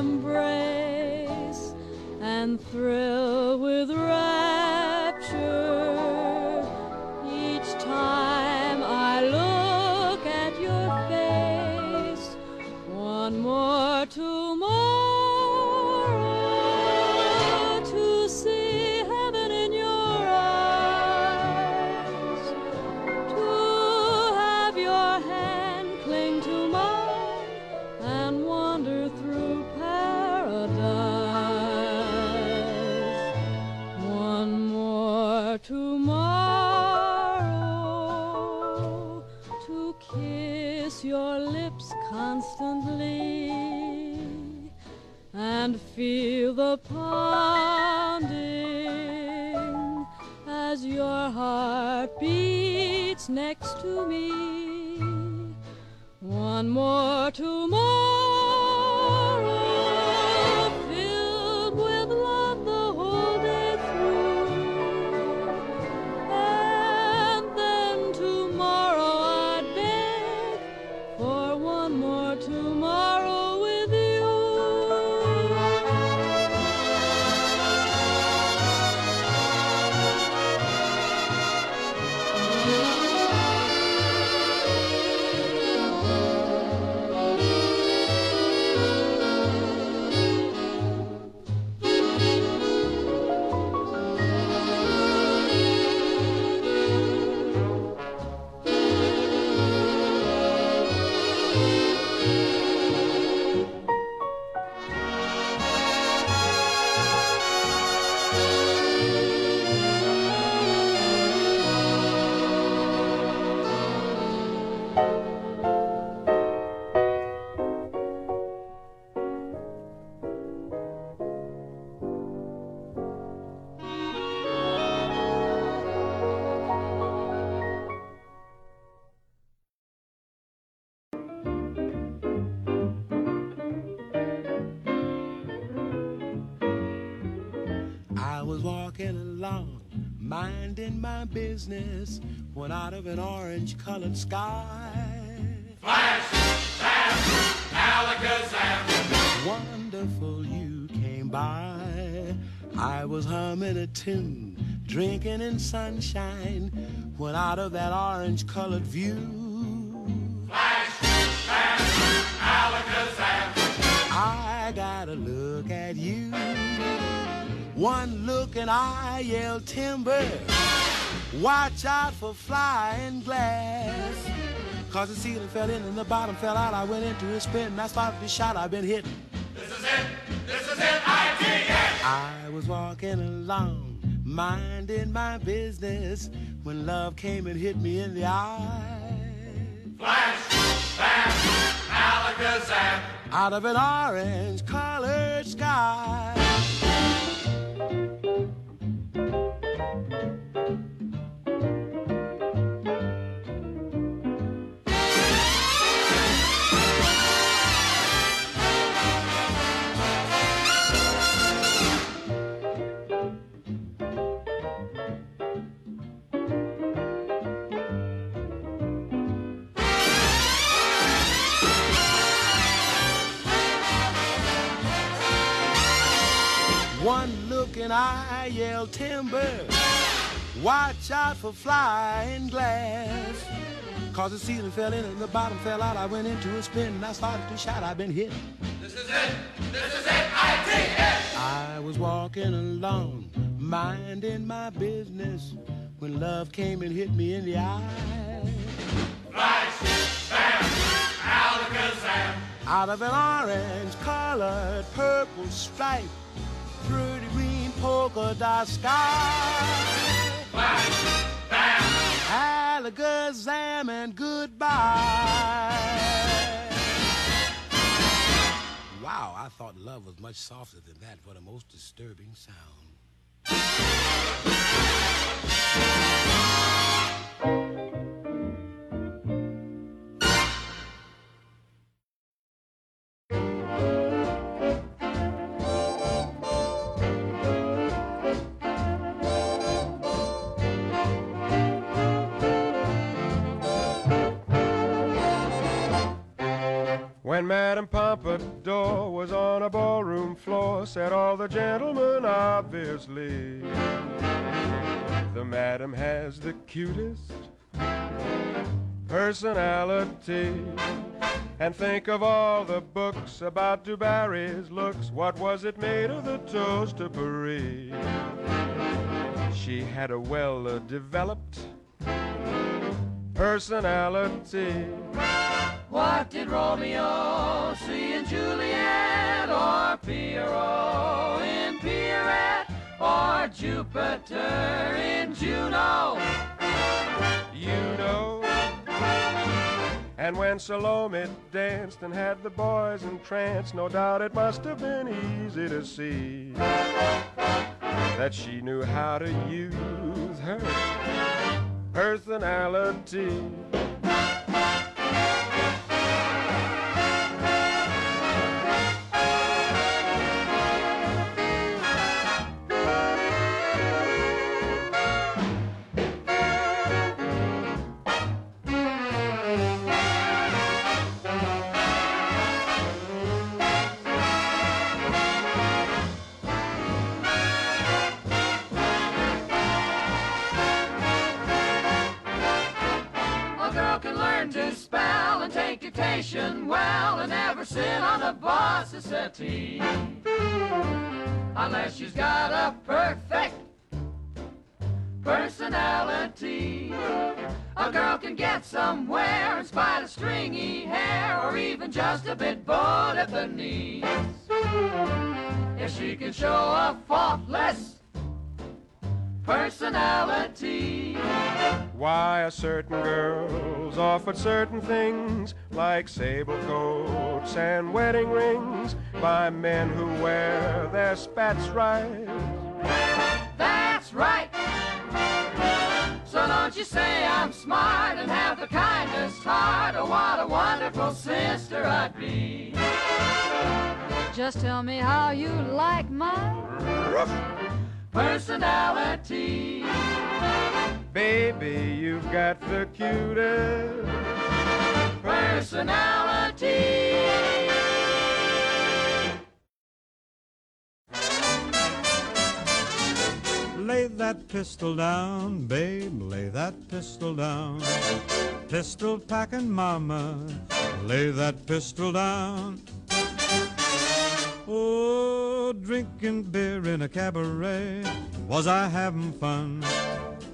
embrace and thrill with minding my business, when out of an orange colored sky. Flash, bam, alakazam. Wonderful you came by. I was humming a tune, drinking in sunshine, when out of that orange colored view. Flash, bam, alakazam. I gotta look at you. One look and I yell timber. Watch out for flying glass. Cause the ceiling fell in and the bottom fell out. I went into a spin and I started to shout. I've been hit. This is it. This is it. I did it. I was walking along, minding my business, when love came and hit me in the eye. Flash, flash, alakazam. Out of an orange colored sky. And I yell timber. Watch out for flying glass. Cause the ceiling fell in and the bottom fell out. I went into a spin and I started to shout. I've been hit. This is it. This is it. I-T-N. I was walking along, minding my business, when love came and hit me in the eye. Flash, bam, alakazam. Out of an orange colored purple stripe, green polka dot sky. Flash, bam. Alakazam and goodbye. Wow, I thought love was much softer than that. What a most disturbing sound. When Madame Pompadour was on a ballroom floor, said all the gentlemen, obviously. The madam has the cutest personality. And think of all the books about DuBarry's looks. What was it made of the toast to Paris? She had a well developed personality. What did Romeo see in Juliet or Pierrot in Pierrette or Jupiter in Juno? You know. And when Salome danced and had the boys entranced, no doubt it must have been easy to see that she knew how to use her personality. Dictation well and never sit on a boss's settee. Unless she's got a perfect personality. A girl can get somewhere in spite of stringy hair or even just a bit bowed at the knees. If she can show a faultless personality. Why a certain girl's offered certain things like sable coats and wedding rings by men who wear their spats right. That's right. So don't you say I'm smart and have the kindest heart. Oh, what a wonderful sister I'd be. Just tell me how you like my personality. Baby, you've got the cutest personality. Lay that pistol down, babe, lay that pistol down. Pistol packing mama, lay that pistol down. Oh, drinking beer in a cabaret, was I having fun?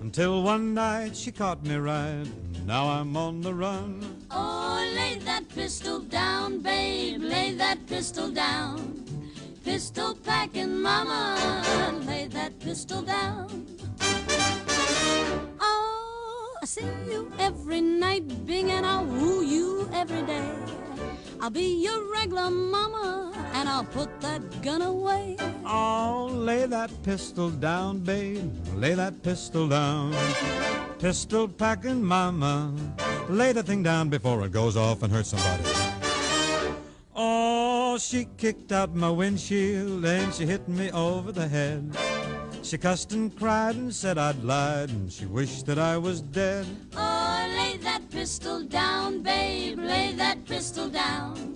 Until one night she caught me right, now I'm on the run. Oh, lay that pistol down, babe, lay that pistol down. Pistol packing mama, lay that pistol down. Oh, I see you every night, Bing, and I'll woo you every day. I'll be your regular mama, and I'll put that gun away. Oh, lay that pistol down, babe, lay that pistol down. Pistol packing mama, lay the thing down before it goes off and hurts somebody. Oh, she kicked out my windshield and she hit me over the head. She cussed and cried and said I'd lied and she wished that I was dead. Oh, lay that pistol down, babe, lay that pistol down.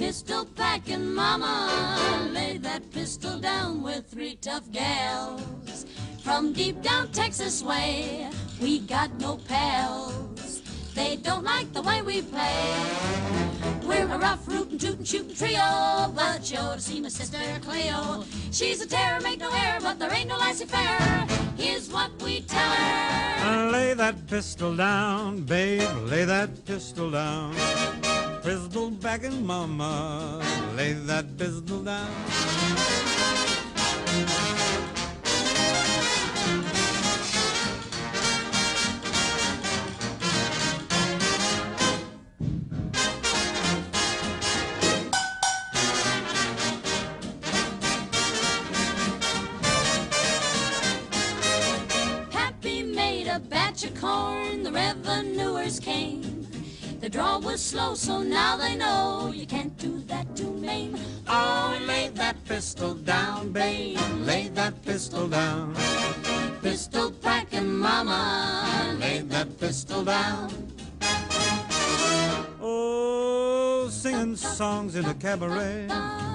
Pistol packing mama, lay that pistol down with three tough gals. From deep down Texas way, we got no pals. They don't like the way we play. We're a rough, rootin', tootin', shootin' trio, but you ought to see my sister Cleo. She's a terror, make no error, but there ain't no laissez-faire. Here's what we tell her. Lay that pistol down, babe, lay that pistol down. Pistol packing mama, lay that pistol down. Pappy made a batch of corn, the revenuers came. The draw was slow, so now they know you can't do that to Maine. Oh, lay that pistol down, babe, lay that pistol down. Pistol packing mama, lay that pistol down. Oh, singing songs in the cabaret,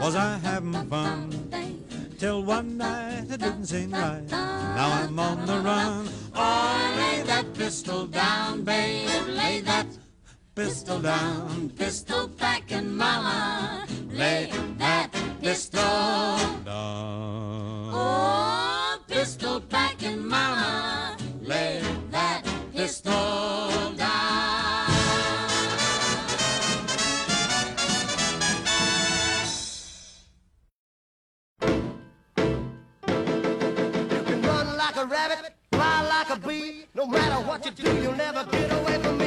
was I having fun? Till one night it didn't seem right, now I'm on the run. Oh, lay that pistol down, babe, lay that pistol down, pistol back, and mama, lay that pistol down. Oh, pistol back, and mama, lay that pistol down. You can run like a rabbit, fly like a bee. No matter what you do, you'll never get away from me.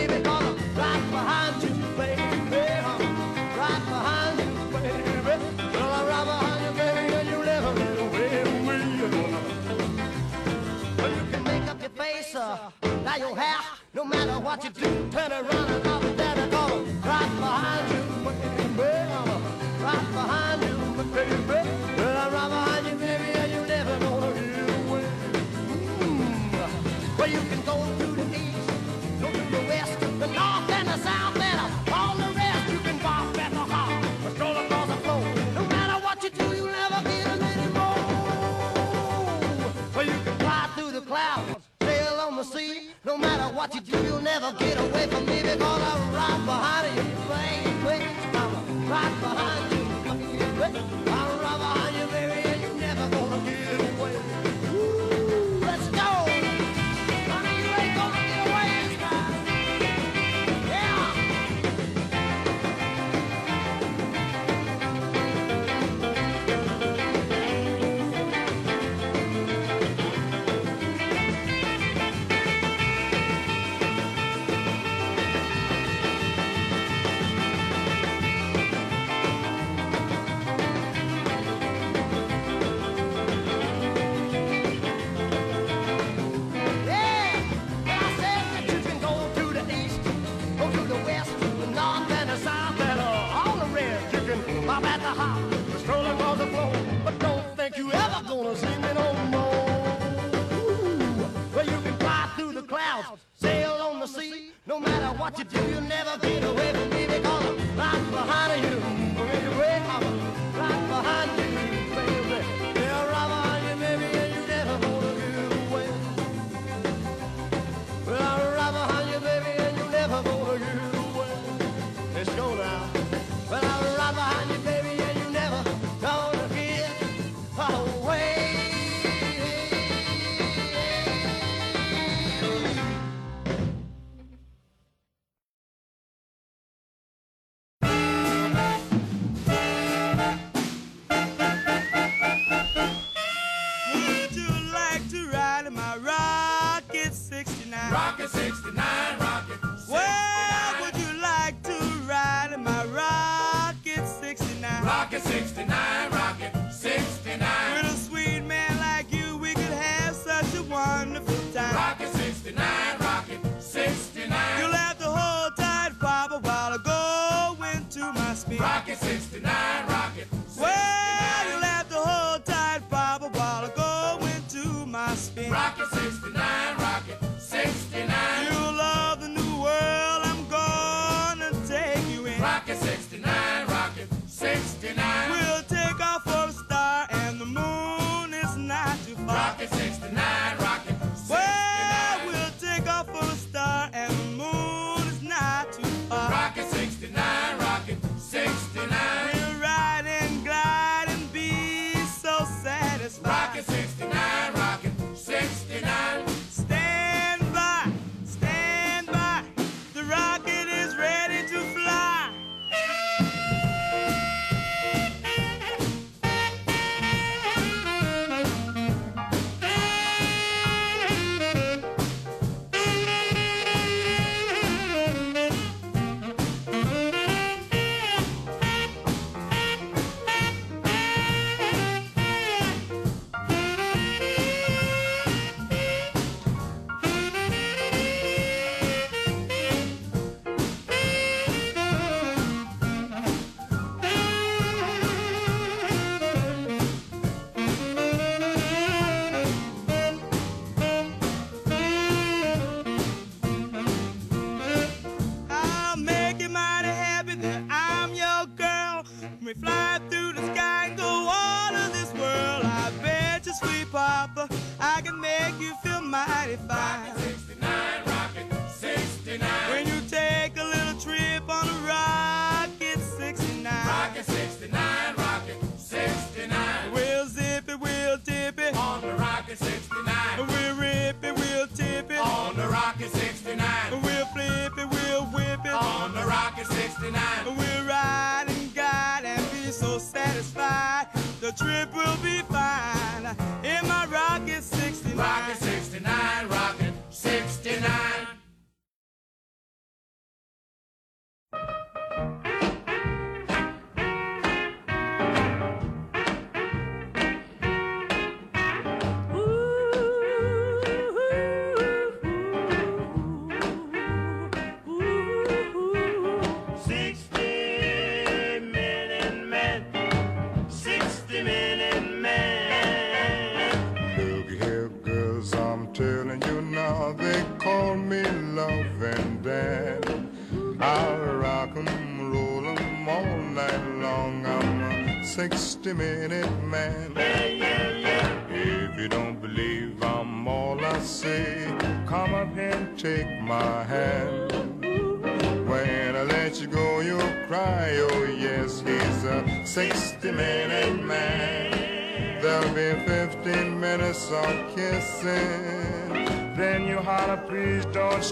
Now your have no matter what you do, turn around and I'll be there to call right behind you, baby, right behind you, baby. matter what you do, you'll never get away from me because I'm right behind you, baby. I'm right behind you. I'm right what you do, you never get away from me.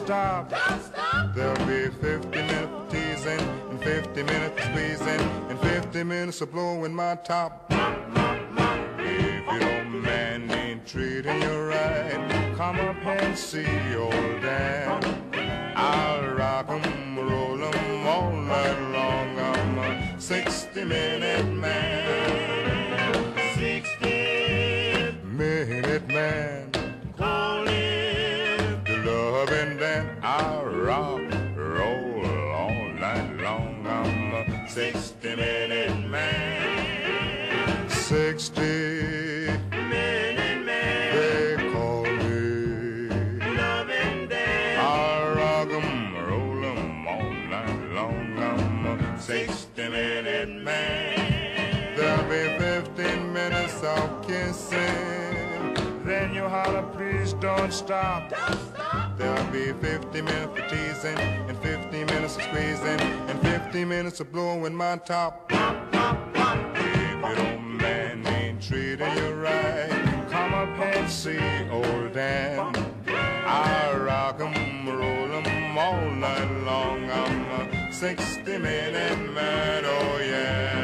Stop. Don't stop. There'll be 50 minutes teasing, and 50 minutes squeezing, and 50 minutes of blowing my top. If your man ain't treating you right, come up and see old Dan. I'll rock 'em, roll 'em all night long. I'm a 60 minute 60 minute man. 60 minute man. They call me loving Dan. I'll rock 'em, roll 'em all night long. I'm a 60 minute man. There'll be 15 minutes of kissing. Then you holler, please don't stop. Don't stop. There'll be 50 minutes of teasing, and 50 minutes of squeezing, and 50 minutes of blowing my top. If your man ain't treating you right, come up and see old Dan. I rock 'em, roll 'em all night long. I'm a 60 minute man, oh yeah.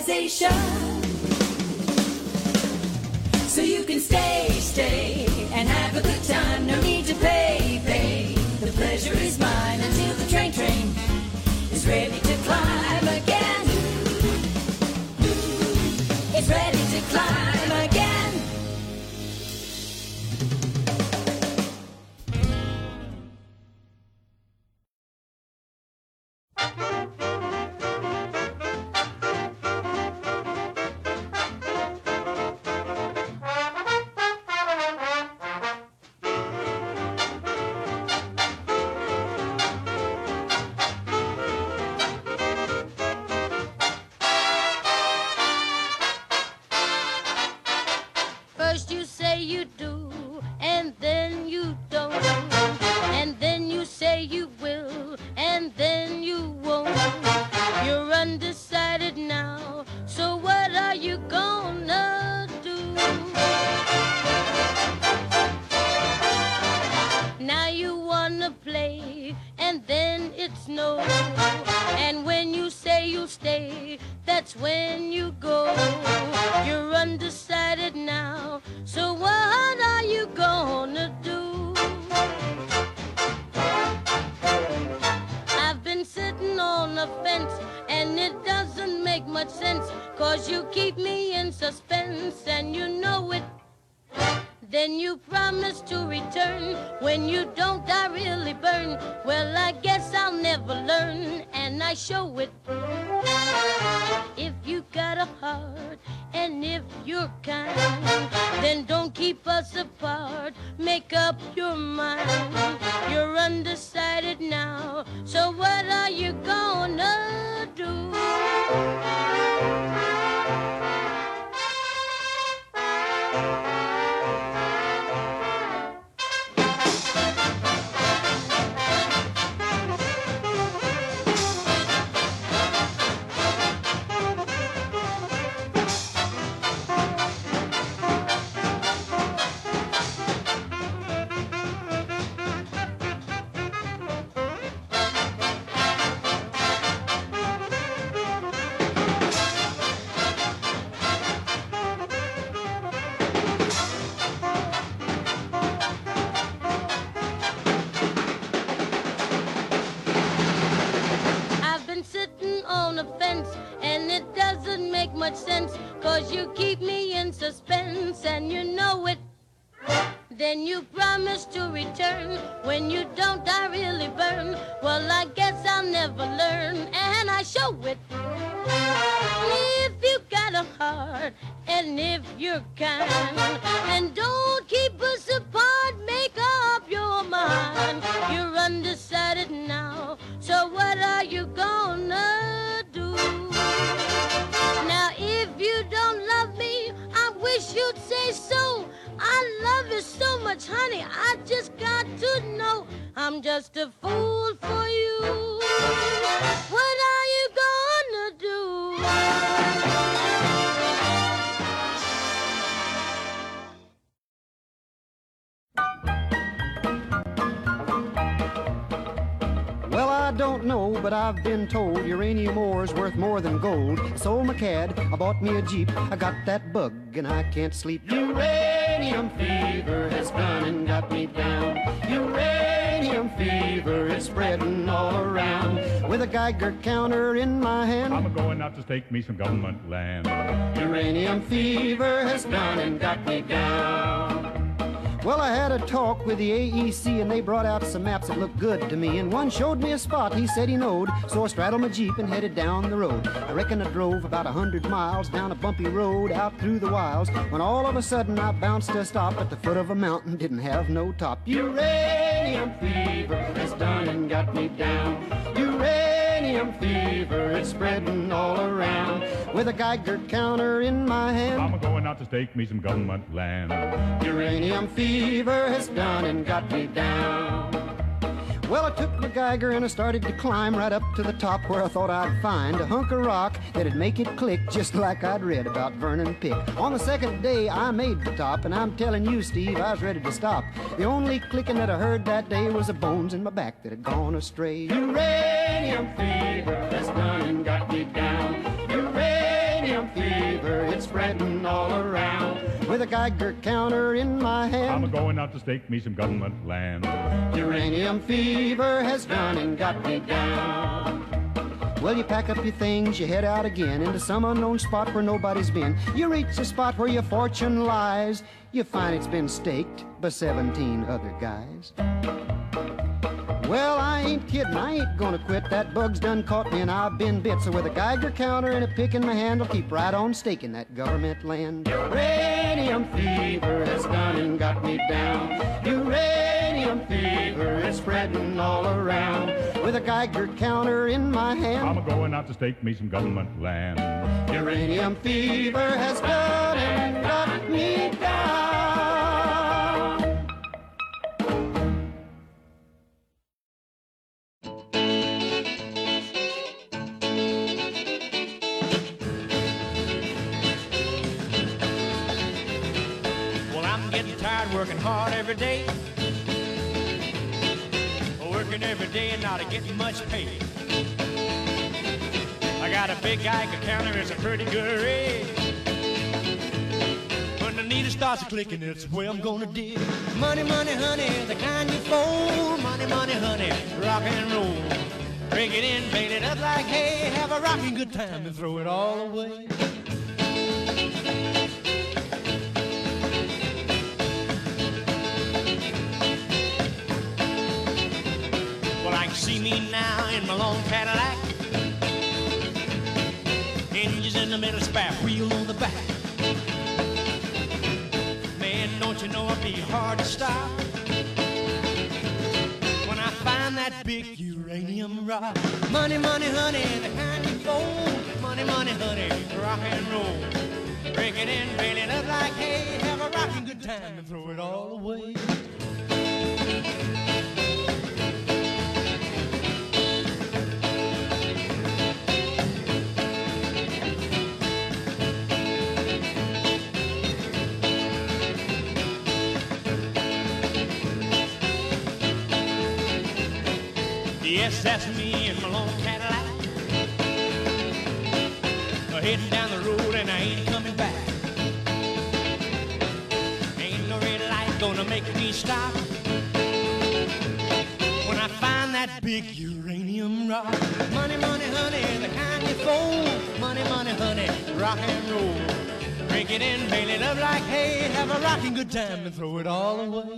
civilization. So you can stay, stay, and have a good time. No need to pay, pay. The pleasure is mine until the train train is ready to climb. I don't know, but I've been told uranium ore's worth more than gold. Sold my cad, I bought me a Jeep. I got that bug and I can't sleep. Uranium fever has done and got me down. Uranium fever is spreading all around. With a Geiger counter in my hand. I'm going out to stake me some government land. Uranium fever has done and got me down. Well, I had a talk with the AEC and they brought out some maps that looked good to me. And one showed me a spot he said he knowed. So I straddled my Jeep and headed down the road. I reckon I drove about a hundred miles down a bumpy road out through the wilds. When all of a sudden I bounced to a stop at the foot of a mountain, didn't have no top. Uranium fever has done and got me down. Uranium fever is spreading all around. With a Geiger counter in my hand. I'm going out to stake me some government land. Uranium fever has done and got me down. Well, I took my Geiger and I started to climb right up to the top where I thought I'd find a hunk of rock that'd make it click just like I'd read about Vernon Pick. On the second day, I made the top, and I'm telling you, Steve, I was ready to stop. The only clicking that I heard that day was the bones in my back that had gone astray. Uranium fever has done and got me down. Uranium fever, it's spreading Geiger counter in my hand. I'm going out to stake me some government land. Uranium fever has done and got me down. Well, you pack up your things, you head out again into some unknown spot where nobody's been. You reach the spot where your fortune lies. You find it's been staked by 17 other guys. Well, I ain't kidding, I ain't gonna quit. That bug's done caught me and I've been bit. So with a Geiger counter and a pick in my hand, I'll keep right on staking that government land. Uranium fever has done and got me down. Uranium fever is spreading all around. With a Geiger counter in my hand. I'm a going out to stake me some government land. Uranium fever has done and got me down. Working hard every day. Working every day and not getting much pay. I got a big Geiger counter, it's a pretty good rate. When the needle starts clicking, it's way I'm gonna dig. Money, money, honey, the kind you fold. Money, money, honey, rock and roll. Break it in, paint it up like hay. Have a rocking good time and throw it all away. I can see me now in my long Cadillac. Engines in the middle, spare wheel on the back. Man, don't you know it'd be hard to stop when I find that big uranium rock. Money, money, honey, the kind you fold. Money, money, honey, rock and roll. Break it in, bail it up like hay. Have a rocking good time and throw it all away. Yes, that's me in my long Cadillac. Uh, Heading down the road and I ain't coming back. Ain't no red light gonna make me stop. When I find that big uranium rock. Money, money, honey, the kind you fold. Money, money, honey, rock and roll. Break it in, bail it up like hay. Have a rocking good time and throw it all away.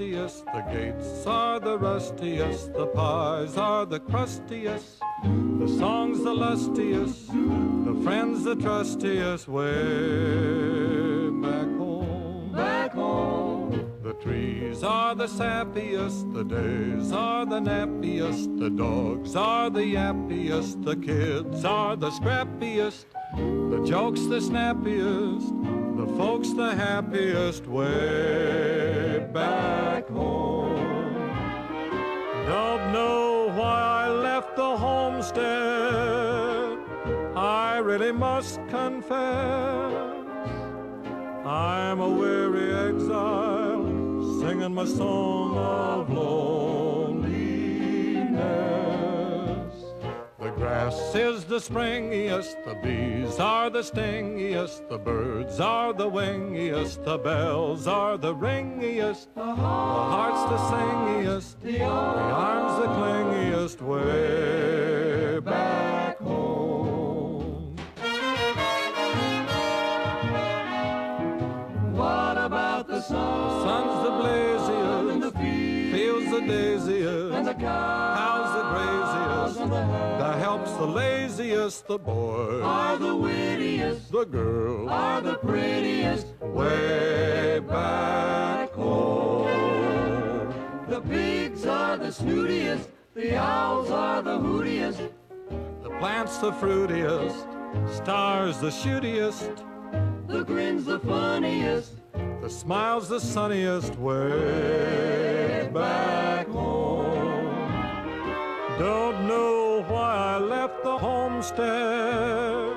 The gates are the rustiest, the pies are the crustiest, the songs the lustiest, the friends the trustiest, way back trees are the sappiest, the days are the nappiest, the dogs are the yappiest, the kids are the scrappiest, the jokes the snappiest, the folks the happiest way back home. Don't know why I left the homestead. I really must confess. I'm a weary exile singing my song of loneliness. The grass is the springiest, the bees are the stingiest, the birds are the wingiest, the bells are the ringiest, the heart's the singiest, the arms the clingiest, way back the laziest, the boys are the wittiest, the girls are the prettiest. way back home. The pigs are the snootiest, the owls are the hootiest. The plants the fruitiest, stars the shootiest, The grin's the funniest, the smiles the sunniest, way back home. Don't know why I left the homestead.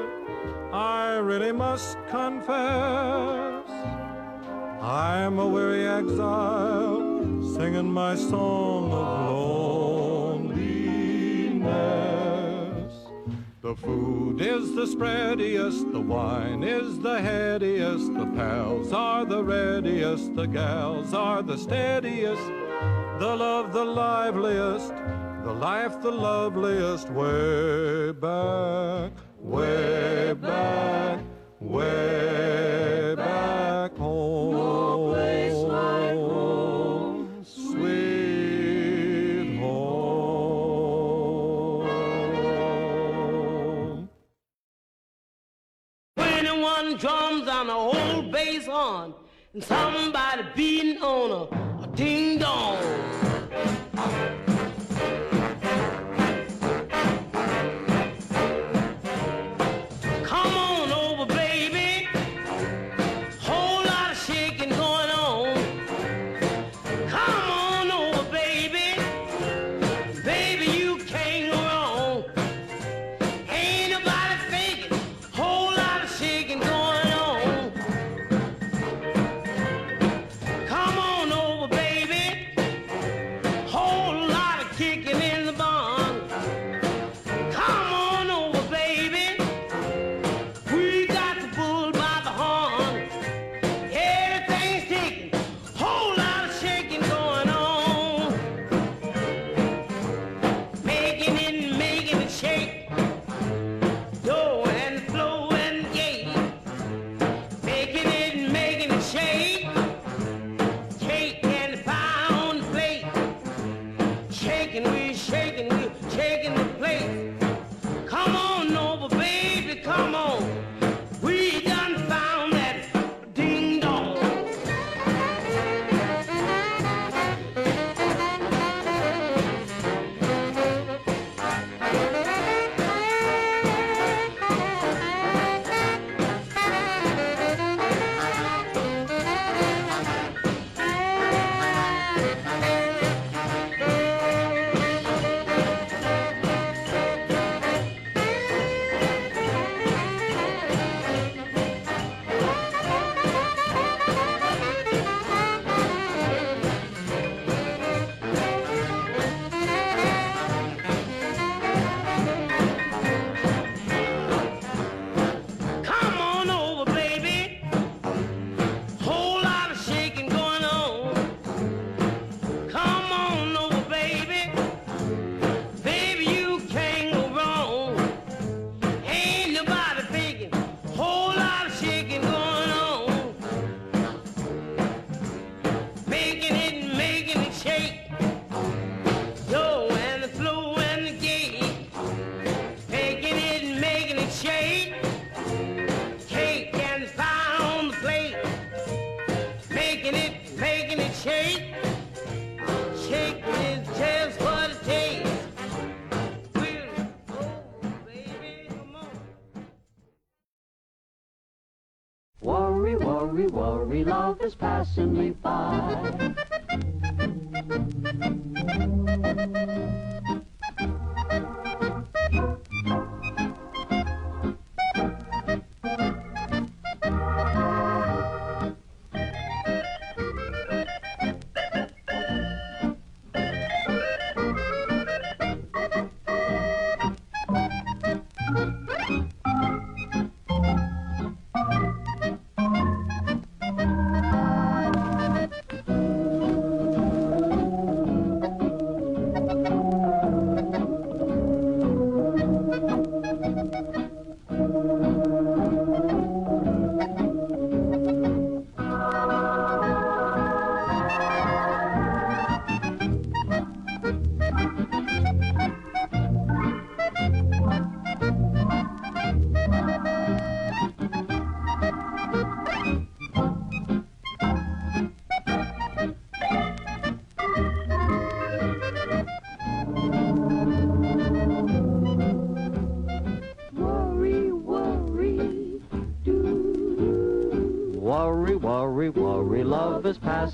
I really must confess. I'm a weary exile singing my song of loneliness. The food is the spreadiest, the wine is the headiest, the pals are the readiest, the gals are the steadiest, the love the liveliest, the life the loveliest, way back, way back,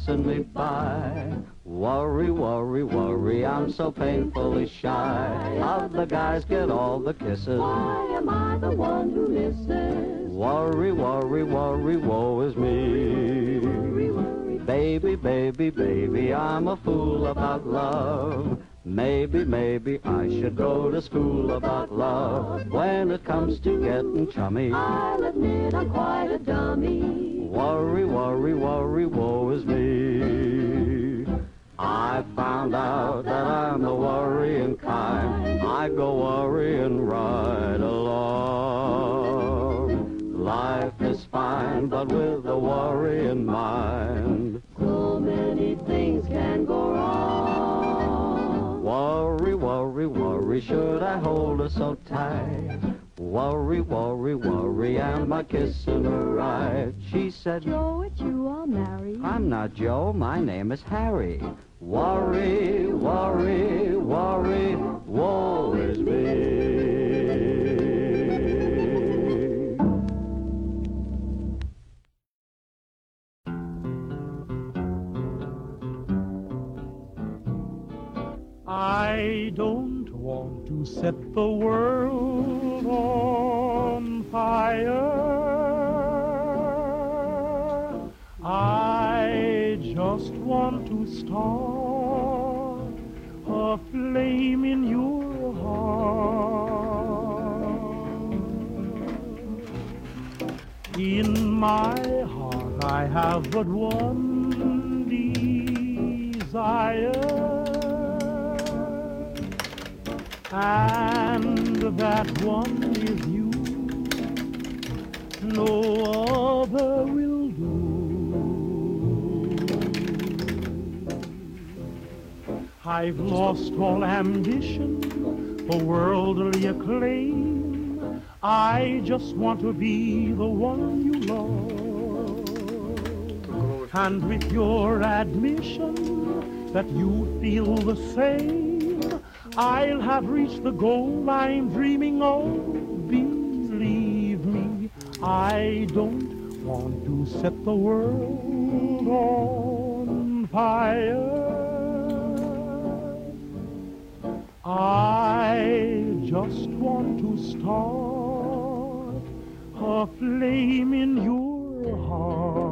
passing me by. Worry, worry, worry, I'm so painfully shy. Other guys get all the kisses. Why am I the one who misses? Worry, worry, worry, woe is me. Baby, baby, baby, I'm a fool about love. Maybe, maybe I should go to school about love. When it comes to getting chummy, I'll admit I'm quite a dummy. Worry, worry, worry, woe is me. I found out that I'm the worrying kind. I go worrying right along. Life is fine, but with a worry in mind. So many things can go wrong. Worry, worry, worry, should I hold her so tight? Worry, worry, worry, and my kissing arrived. She said, Joe, it's you all married. I'm not Joe, my name is Harry. Worry, worry, worry, woe is me. I don't want to set the world on fire. I just want to start a flame in your heart. In my heart, I have but one desire. And that one is you. No other will do. I've lost all ambition for worldly acclaim. I just want to be the one you love. And with your admission that you feel the same, I'll have reached the goal I'm dreaming of. I don't want to set the world on fire. I just want to start a flame in your heart.